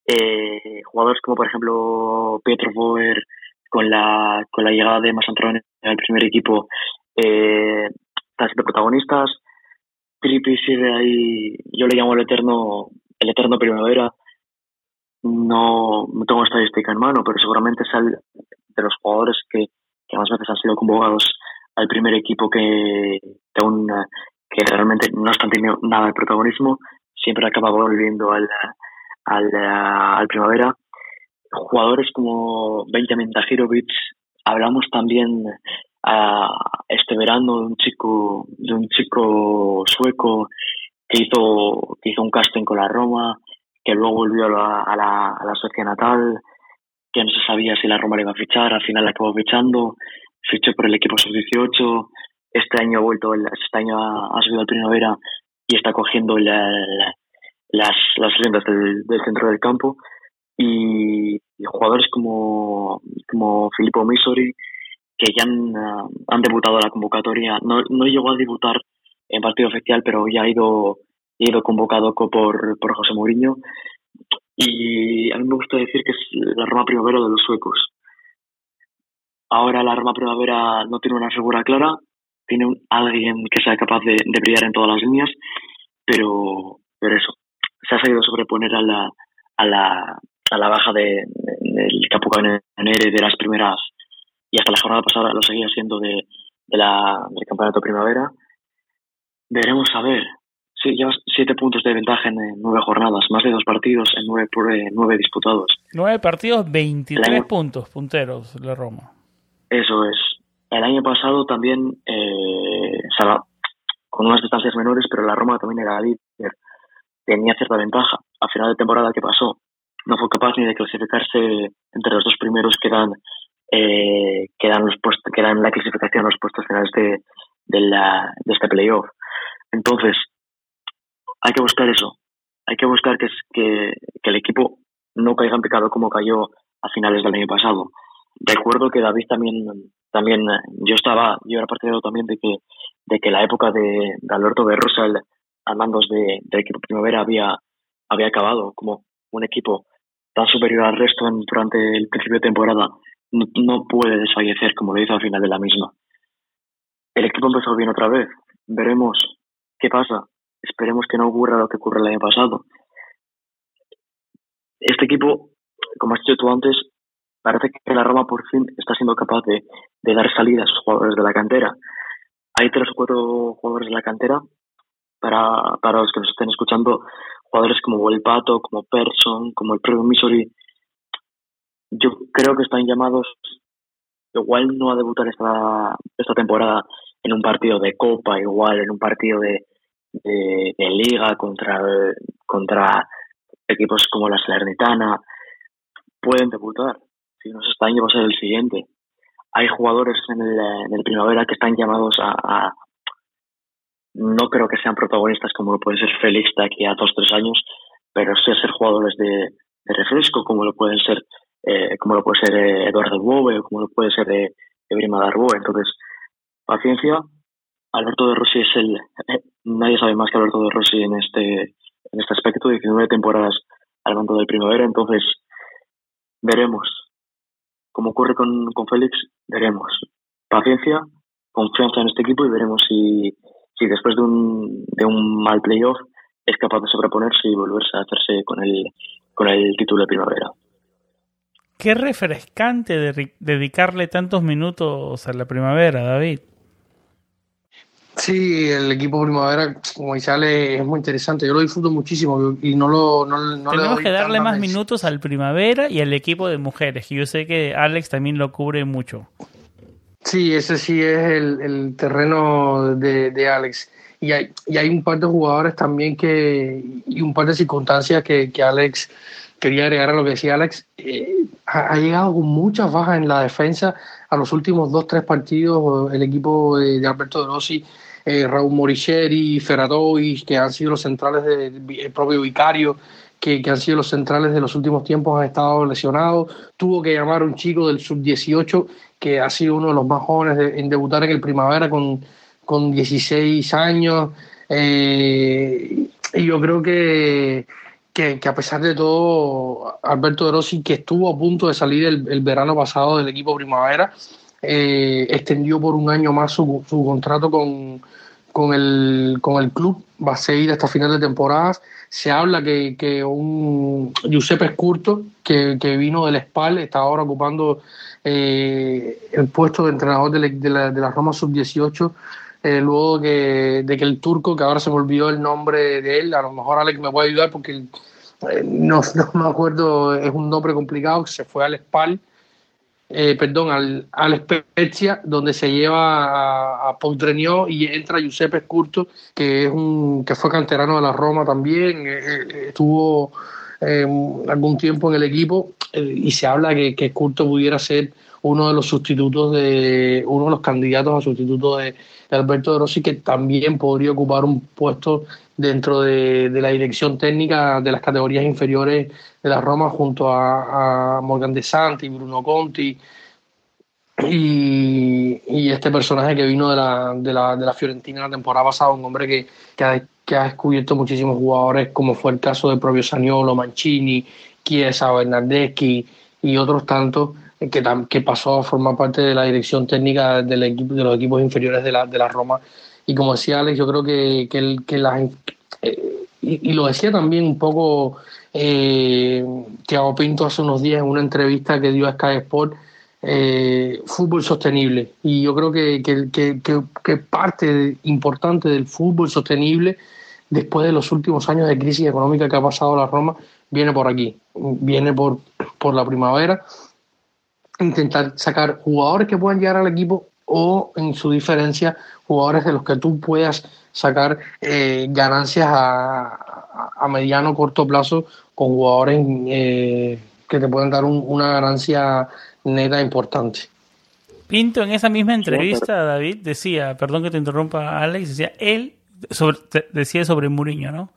C: Eh, jugadores como por ejemplo Petro Boer con la con la llegada de Masantrone al primer equipo eh, están siendo protagonistas. Trippi sigue ahí yo le llamo el eterno el Eterno Primavera, no, no tengo estadística en mano, pero seguramente es el de los jugadores que, que más veces han sido convocados al primer equipo que, que realmente no están teniendo nada de protagonismo, siempre acaba volviendo al, al, primavera. Jugadores como Benjamin Tajirovic, hablamos también a este verano de un chico, de un chico sueco que hizo, que hizo un casting con la Roma, que luego volvió a la, a la, a la sociedad natal, que no se sabía si la Roma le iba a fichar, al final la acabó fichando, fichó por el equipo sub-18, este año ha vuelto, este año ha, subido al primavera y está cogiendo las, las riendas del, del, centro del campo. Y, jugadores como, como Filippo Misori, que ya han, han debutado a la convocatoria, no, no llegó a debutar en partido oficial, pero ya ha ido, ha ido convocado por, por José Mourinho. Y a mí me gusta decir que es la Roma Primavera de los suecos. Ahora la Roma Primavera no tiene una figura clara, tiene alguien que sea capaz de, brillar en todas las líneas, pero, pero eso, se ha sabido sobreponer a la, a la, a la baja de, del Capucanere de las primeras y hasta la jornada pasada lo seguía siendo de, de la, del campeonato primavera Veremos a ver. Sí, llevas siete puntos de ventaja en, nueve jornadas, más de dos partidos en nueve, nueve disputados.
A: Nueve partidos, 23 puntos punteros la Roma.
C: Eso es. El año pasado también, eh, con unas distancias menores, pero la Roma también era líder. Tenía cierta ventaja. A final de temporada que pasó, no fue capaz ni de clasificarse entre los dos primeros que dan, eh, que dan, los puestos, que dan la clasificación los puestos finales de, de, la, de este playoff. Entonces, hay que buscar eso. Hay que buscar que, el equipo no caiga en pecado como cayó a finales del año pasado. Recuerdo que David también, también yo estaba, yo era partidario también de que, de que la época de, Alberto de Rosal a mandos de, del equipo Primavera había, había acabado como un equipo tan superior al resto durante el principio de temporada no, no, puede desfallecer como lo hizo al final de la misma. El equipo empezó bien otra vez. Veremos ¿Qué pasa? Esperemos que no ocurra lo que ocurrió el año pasado. Este equipo, como has dicho tú antes, parece que la Roma por fin está siendo capaz de, dar salida a sus jugadores de la cantera. Hay tres o cuatro jugadores de la cantera para, para los que nos estén escuchando, jugadores como el Pato, como Person, como el propio yo creo que están llamados igual no a debutar esta, esta temporada en un partido de Copa, igual en un partido de, de, Liga contra, contra equipos como la Salernitana, pueden debutar. Si no, este año va a ser el siguiente. Hay jugadores en el, en el primavera que están llamados a, no creo que sean protagonistas como lo puede ser Félix de aquí a dos tres años, pero sí a ser jugadores de, de refresco como lo pueden ser eh, como lo puede ser eh, Eduardo Bove o como lo puede ser eh, Ebrima Darbo. Entonces, paciencia. Alberto de Rossi es el. Eh, nadie sabe más que Alberto de Rossi en este, en este aspecto. 19 temporadas al mando del primavera. Entonces, veremos. Como ocurre con, con Félix, veremos. Paciencia, confianza en este equipo y veremos si, si después de un, de un mal playoff es capaz de sobreponerse y volverse a hacerse con el, con el título de primavera.
A: Qué refrescante dedicarle tantos minutos a la primavera, David.
B: Sí, el equipo primavera, como dice Ale, es muy interesante. Yo lo disfruto muchísimo y no lo. No,
A: Tenemos que darle más minutos al primavera y al equipo de mujeres, que yo sé que Alex también lo cubre mucho.
B: Sí, ese sí es el, terreno de, de Alex. Y hay, y hay un par de jugadores también que. y un par de circunstancias que, que Alex quería agregar a lo que decía Alex, eh, ha, llegado con muchas bajas en la defensa a los últimos dos, tres partidos, el equipo de, Alberto De Rossi, eh, Raúl Moricheri, Ferradois, que han sido los centrales del propio Vicario, que, han sido los centrales de los últimos tiempos, han estado lesionados. Tuvo que llamar a un chico del sub-18, que ha sido uno de los más jóvenes en debutar en el primavera con, con 16 años. Eh, y yo creo que que, a pesar de todo, Alberto De Rossi, que estuvo a punto de salir el, verano pasado del equipo primavera, eh, extendió por un año más su, su contrato con, con, el, con el club, va a seguir hasta final de temporada. Se habla que, que un Giuseppe Escurto, que, que vino del SPAL, está ahora ocupando eh, el puesto de entrenador de la, de la Roma Sub-18 eh, luego de que el turco, que ahora se me olvidó el nombre de él, a lo mejor Alex me puede ayudar porque eh, no, me acuerdo, es un nombre complicado, que se fue al Spal, eh, perdón, al, al Spezia, donde se lleva a, a y entra Giuseppe Scurto, que, es un, que fue canterano de la Roma también, estuvo algún tiempo en el equipo y se habla que, que Scurto pudiera ser uno de los sustitutos de, uno de los candidatos a sustituto de Alberto de Rossi, que también podría ocupar un puesto dentro de, la dirección técnica de las categorías inferiores de la Roma junto a, Morgan De Santi, Bruno Conti y, este personaje que vino de la, de, la, de la Fiorentina la temporada pasada, un hombre que, que, ha, que ha descubierto muchísimos jugadores, como fue el caso de propio Saniolo, Mancini, Chiesa, Bernardeschi y otros tantos que, que pasó a formar parte de la dirección técnica del equipo, de los equipos inferiores de la, de la Roma. Y como decía Alex, yo creo que, que, el, que las, eh, y, lo decía también un poco eh, Thiago Pinto hace unos días en una entrevista que dio a Sky Sport, eh, fútbol sostenible. Y yo creo que, que, que, parte importante del fútbol sostenible, después de los últimos años de crisis económica que ha pasado la Roma, viene por aquí, viene por, por la primavera intentar sacar jugadores que puedan llegar al equipo o en su diferencia jugadores de los que tú puedas sacar eh, ganancias a, a, mediano corto plazo con jugadores eh, que te pueden dar una ganancia neta importante.
A: Pinto en esa misma entrevista, David, decía, perdón que te interrumpa Alex, decía, él sobre, decía sobre Mourinho, ¿no?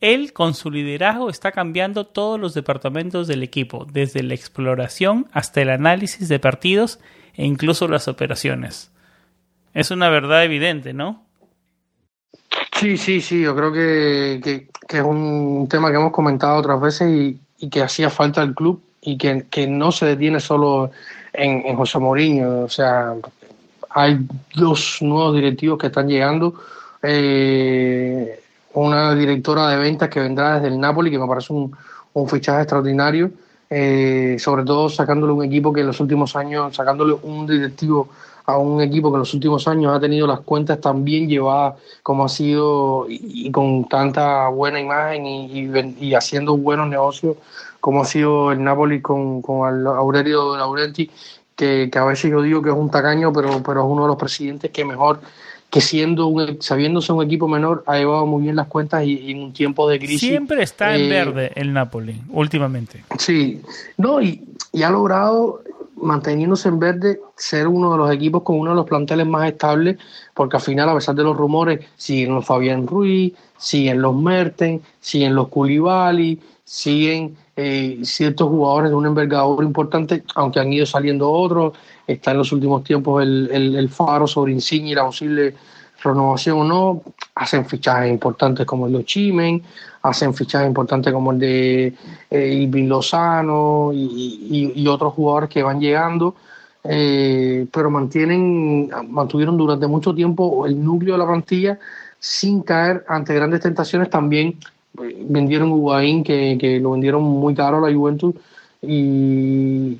A: Él, con su liderazgo, está cambiando todos los departamentos del equipo, desde la exploración hasta el análisis de partidos e incluso las operaciones. Es una verdad evidente, ¿no?
B: Sí, sí, sí, yo creo que, es un tema que hemos comentado otras veces y, que hacía falta al club y que, no se detiene solo en, José Mourinho. O sea, hay dos nuevos directivos que están llegando. Eh, una directora de ventas que vendrá desde el Napoli, que me parece un, fichaje extraordinario, eh, sobre todo sacándole un equipo que en los últimos años, sacándole un directivo a un equipo que en los últimos años ha tenido las cuentas tan bien llevadas como ha sido y, con tanta buena imagen y, haciendo buenos negocios como ha sido el Napoli con, con Aurelio Laurenti, que, que, a veces yo digo que es un tacaño, pero, pero es uno de los presidentes que mejor que siendo un, sabiéndose un equipo menor ha llevado muy bien las cuentas y, en un tiempo de crisis.
A: Siempre está en eh, verde el Napoli, últimamente.
B: Sí, no, y, ha logrado, manteniéndose en verde, ser uno de los equipos con uno de los planteles más estables, porque al final, a pesar de los rumores, siguen los Fabián Ruiz, siguen los Merten, siguen los Culibali, siguen eh, ciertos jugadores de un envergadura importante, aunque han ido saliendo otros. Está en los últimos tiempos el, el, faro sobre Insigne y la posible renovación o no. Hacen fichajes importantes como el de Chimen, hacen fichajes importantes como el de eh, Lozano y, otros jugadores que van llegando. Eh, pero mantienen, mantuvieron durante mucho tiempo el núcleo de la plantilla sin caer ante grandes tentaciones también vendieron Ubain que, que lo vendieron muy caro a la Juventus y,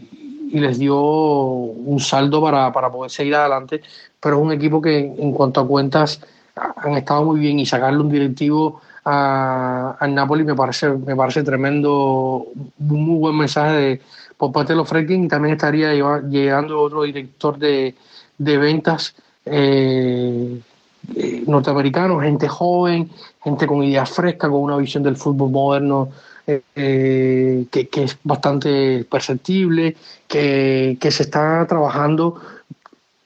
B: les dio un saldo para, para, poder seguir adelante, pero es un equipo que en cuanto a cuentas han estado muy bien y sacarle un directivo al Napoli me parece, me parece tremendo, un muy buen mensaje de, por parte de los Fredkin y también estaría llegando otro director de, de ventas eh, eh, norteamericanos, gente joven, gente con ideas frescas, con una visión del fútbol moderno eh, eh, que, es bastante perceptible, que, se está trabajando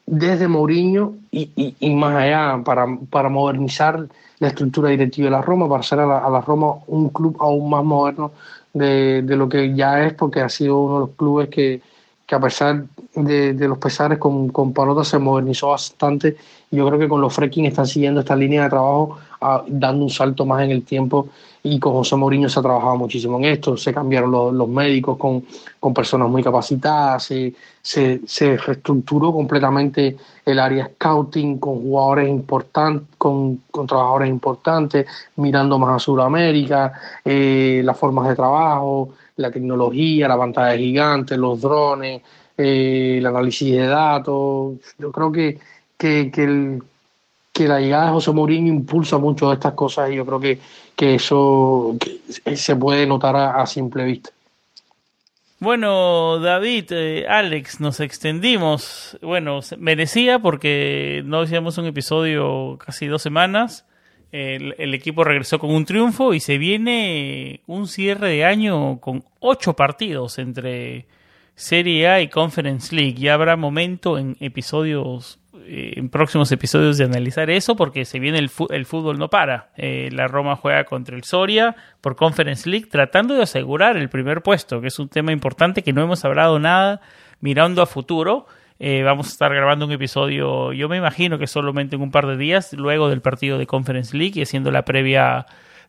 B: desde Mourinho y, más allá para, para, modernizar la estructura directiva de la Roma, para hacer a la, Roma un club aún más moderno de, de, lo que ya es, porque ha sido uno de los clubes que, que a pesar de, los pesares con, con Palota se modernizó bastante. Yo creo que con los Freking están siguiendo esta línea de trabajo, dando un salto más en el tiempo. Y con José Mourinho se ha trabajado muchísimo en esto. Se cambiaron los, médicos con, con, personas muy capacitadas, se, se, reestructuró completamente el área scouting con jugadores importantes, con, con trabajadores importantes, mirando más a Sudamérica, eh, las formas de trabajo, la tecnología, la pantalla gigante, los drones, eh, el análisis de datos. Yo creo que, que, que, la llegada de José Mourinho impulsa mucho de estas cosas y yo creo que, que eso se puede notar a, simple vista.
A: Bueno, David, eh, Alex, nos extendimos. Bueno, merecía porque no hacíamos un episodio casi dos semanas. El, el, equipo regresó con un triunfo y se viene un cierre de año con ocho partidos entre Serie A y Conference League. Ya habrá momento en episodios, eh, en próximos episodios de analizar eso, porque se viene el, fútbol no para. Eh, la Roma juega contra el Soria por Conference League, tratando de asegurar el primer puesto, que es un tema importante que no hemos hablado nada mirando a futuro. Eh, vamos a estar grabando un episodio, yo me imagino que solamente en un par de días, luego del partido de Conference League y haciendo la previa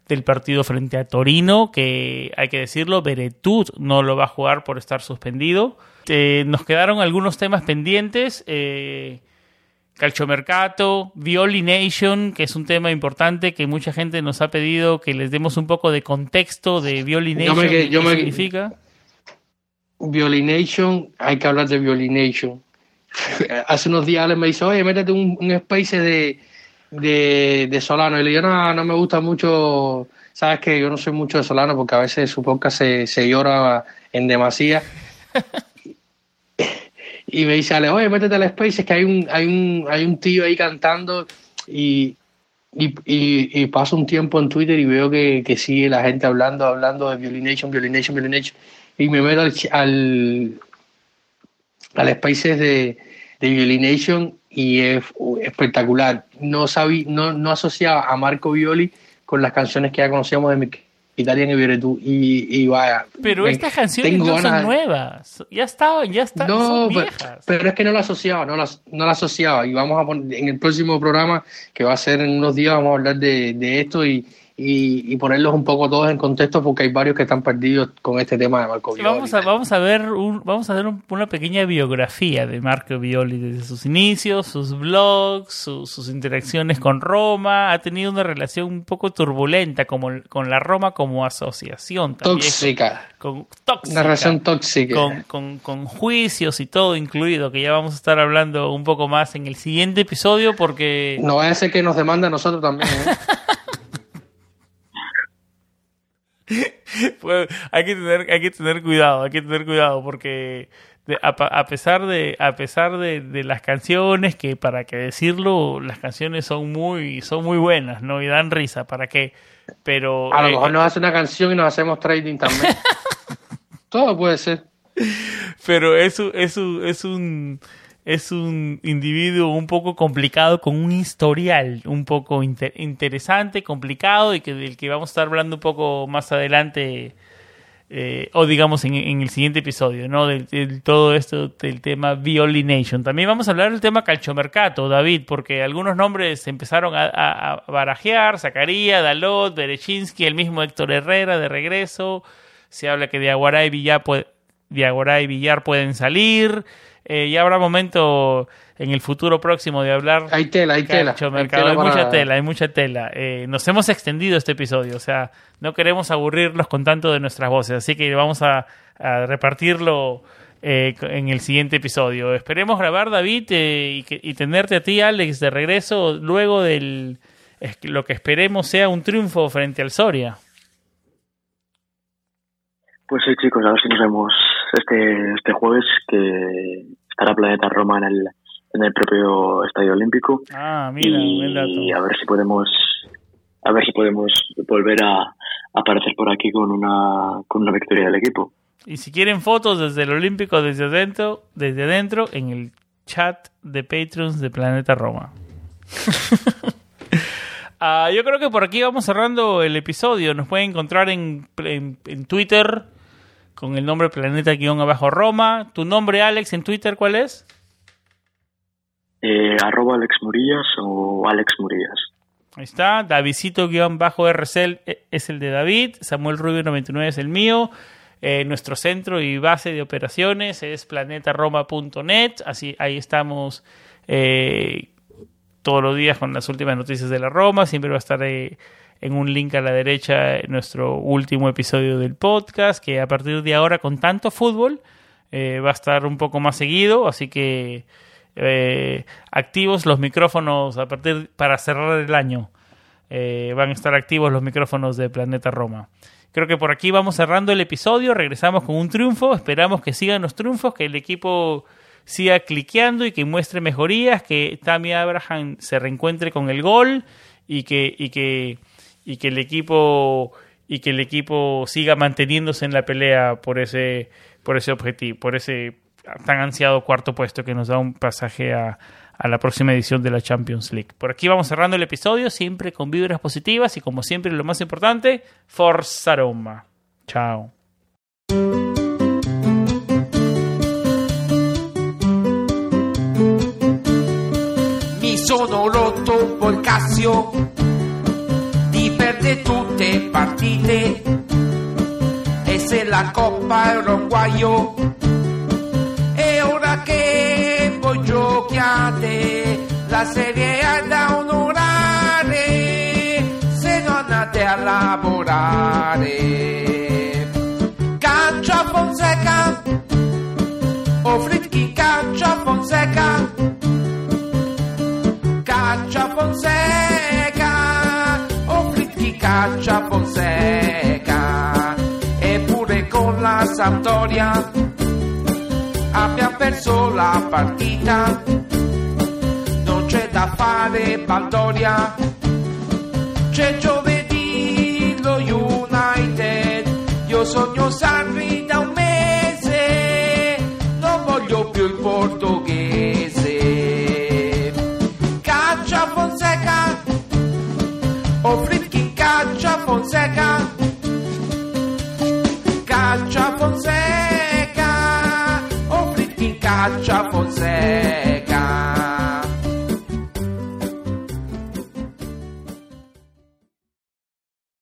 A: del partido frente a Torino, que hay que decirlo, Beretut no lo va a jugar por estar suspendido. Eh, nos quedaron algunos temas pendientes. Eh, Calchomercato, Violi Nation, que es un tema importante que mucha gente nos ha pedido que les demos un poco de contexto de Violi Nation. ¿Qué significa?
B: Violination, hay que hablar de Violination. Hace unos días me dice, oye, métete un space de, de, de Solano. Y le digo, no, no me gusta mucho, sabes que yo no soy mucho de Solano porque a veces su podcast se, se llora en demasía. y me dice, Ale, oye, métete al Space, es que hay un, hay un, hay un tío ahí cantando y, y, y, paso un tiempo en Twitter y veo que, que sigue la gente hablando, hablando de Violination, Violination, Violination. Y me meto al, al, al Spaces de, de Violination y es espectacular. No, sabí, no, no asociaba a Marco Violi con las canciones que ya conocíamos de Italian y y, vaya.
A: Pero estas canciones no son nuevas, ya estaban, ya están, no,
B: Pero, es que no la asociaba, no la, no la asociaba y vamos a poner en el próximo programa que va a ser en unos días vamos a hablar de, de esto y, y, ponerlos un poco todos en contexto porque hay varios que están perdidos con este tema de Marco Violi.
A: Vamos a, vamos a ver vamos a ver una pequeña biografía de Marco Violi desde sus inicios, sus blogs, sus interacciones con Roma. Ha tenido una relación un poco turbulenta como, con la Roma como asociación.
B: tóxica.
A: Con, tóxica.
B: Una relación tóxica.
A: Con, con, juicios y todo incluido, que ya vamos a estar hablando un poco más en el siguiente episodio porque...
B: No va a ser que nos demanda a nosotros también. ¿eh?
A: pues, hay que tener hay que tener cuidado hay que tener cuidado porque a, pesar de a pesar de, las canciones que para qué decirlo las canciones son muy son muy buenas no y dan risa para qué pero
B: a lo eh, mejor nos hace una canción y nos hacemos trading también. Todo puede ser.
A: Pero eso eso es un es un individuo un poco complicado con un historial un poco interesante, complicado y que del que vamos a estar hablando un poco más adelante eh, o digamos en, el siguiente episodio, ¿no? Del, todo esto del tema Violination. También vamos a hablar del tema Calchomercato, David, porque algunos nombres empezaron a, barajear, Zacarías, Dalot, Berechinsky, el mismo Héctor Herrera de regreso, se habla que Diaguará y Villar, y Villar pueden salir, eh, ya habrá momento en el futuro próximo de hablar.
B: Hay tela, hay tela.
A: Hay, mucha tela, hay mucha tela. Eh, nos hemos extendido este episodio, o sea, no queremos aburrirlos con tanto de nuestras voces, así que vamos a, repartirlo eh, en el siguiente episodio. Esperemos grabar, David, y, y, tenerte a ti, Alex, de regreso luego del lo que esperemos sea un triunfo frente al Soria.
C: Pues sí, chicos, a ver si nos vemos este, este jueves, que estará Planeta Roma en el, en el propio Estadio Olímpico.
A: Ah, mira,
C: y a ver si podemos a ver si podemos volver a, aparecer por aquí con una, con una victoria del equipo.
A: Y si quieren fotos desde el Olímpico, desde adentro, desde adentro, en el chat de Patreons de Planeta Roma. Ah, yo creo que por aquí vamos cerrando el episodio. Nos pueden encontrar en, en, en Twitter, con el nombre Planeta-Roma. ¿Tu nombre, Alex, en Twitter cuál es?
C: Eh, arroba Alex Murillas o Alex Murillas.
A: Ahí está. Davidcito-RCL es el de David. Samuel Rubio 99 es el mío. Eh, nuestro centro y base de operaciones es planetaroma.net. Así, ahí estamos eh, todos los días con las últimas noticias de la Roma. Siempre va a estar eh, en un link a la derecha nuestro último episodio del podcast, que a partir de ahora con tanto fútbol eh, va a estar un poco más seguido, así que eh, activos los micrófonos a partir para cerrar el año. Eh, van a estar activos los micrófonos de Planeta Roma. Creo que por aquí vamos cerrando el episodio, regresamos con un triunfo, esperamos que sigan los triunfos, que el equipo siga cliqueando y que muestre mejorías, que Tammy Abraham se reencuentre con el gol y que, y que y que el equipo y que el equipo siga manteniéndose en la pelea por ese por ese objetivo, por ese tan ansiado cuarto puesto que nos da un pasaje a, la próxima edición de la Champions League. Por aquí vamos cerrando el episodio, siempre con vibras positivas y como siempre lo más importante, Forza Roma. Chao. Mi sono rotto un Casio perde tutte partite. E se la coppa era un guaio e ora che voi giochiate. La serie è da onorare se non andate a lavorare. Caccia Fonseca o Fritkin caccia Fonseca. Caccia Fonseca caccia Fonseca eppure con la Sampdoria abbiamo perso la partita. Non c'è da fare Baldoria c'è giovedì lo United. Io sogno Sarri da un mese non voglio più il portoghese Fonseca, Caccia Fonseca, o fritti Caccia Fonseca.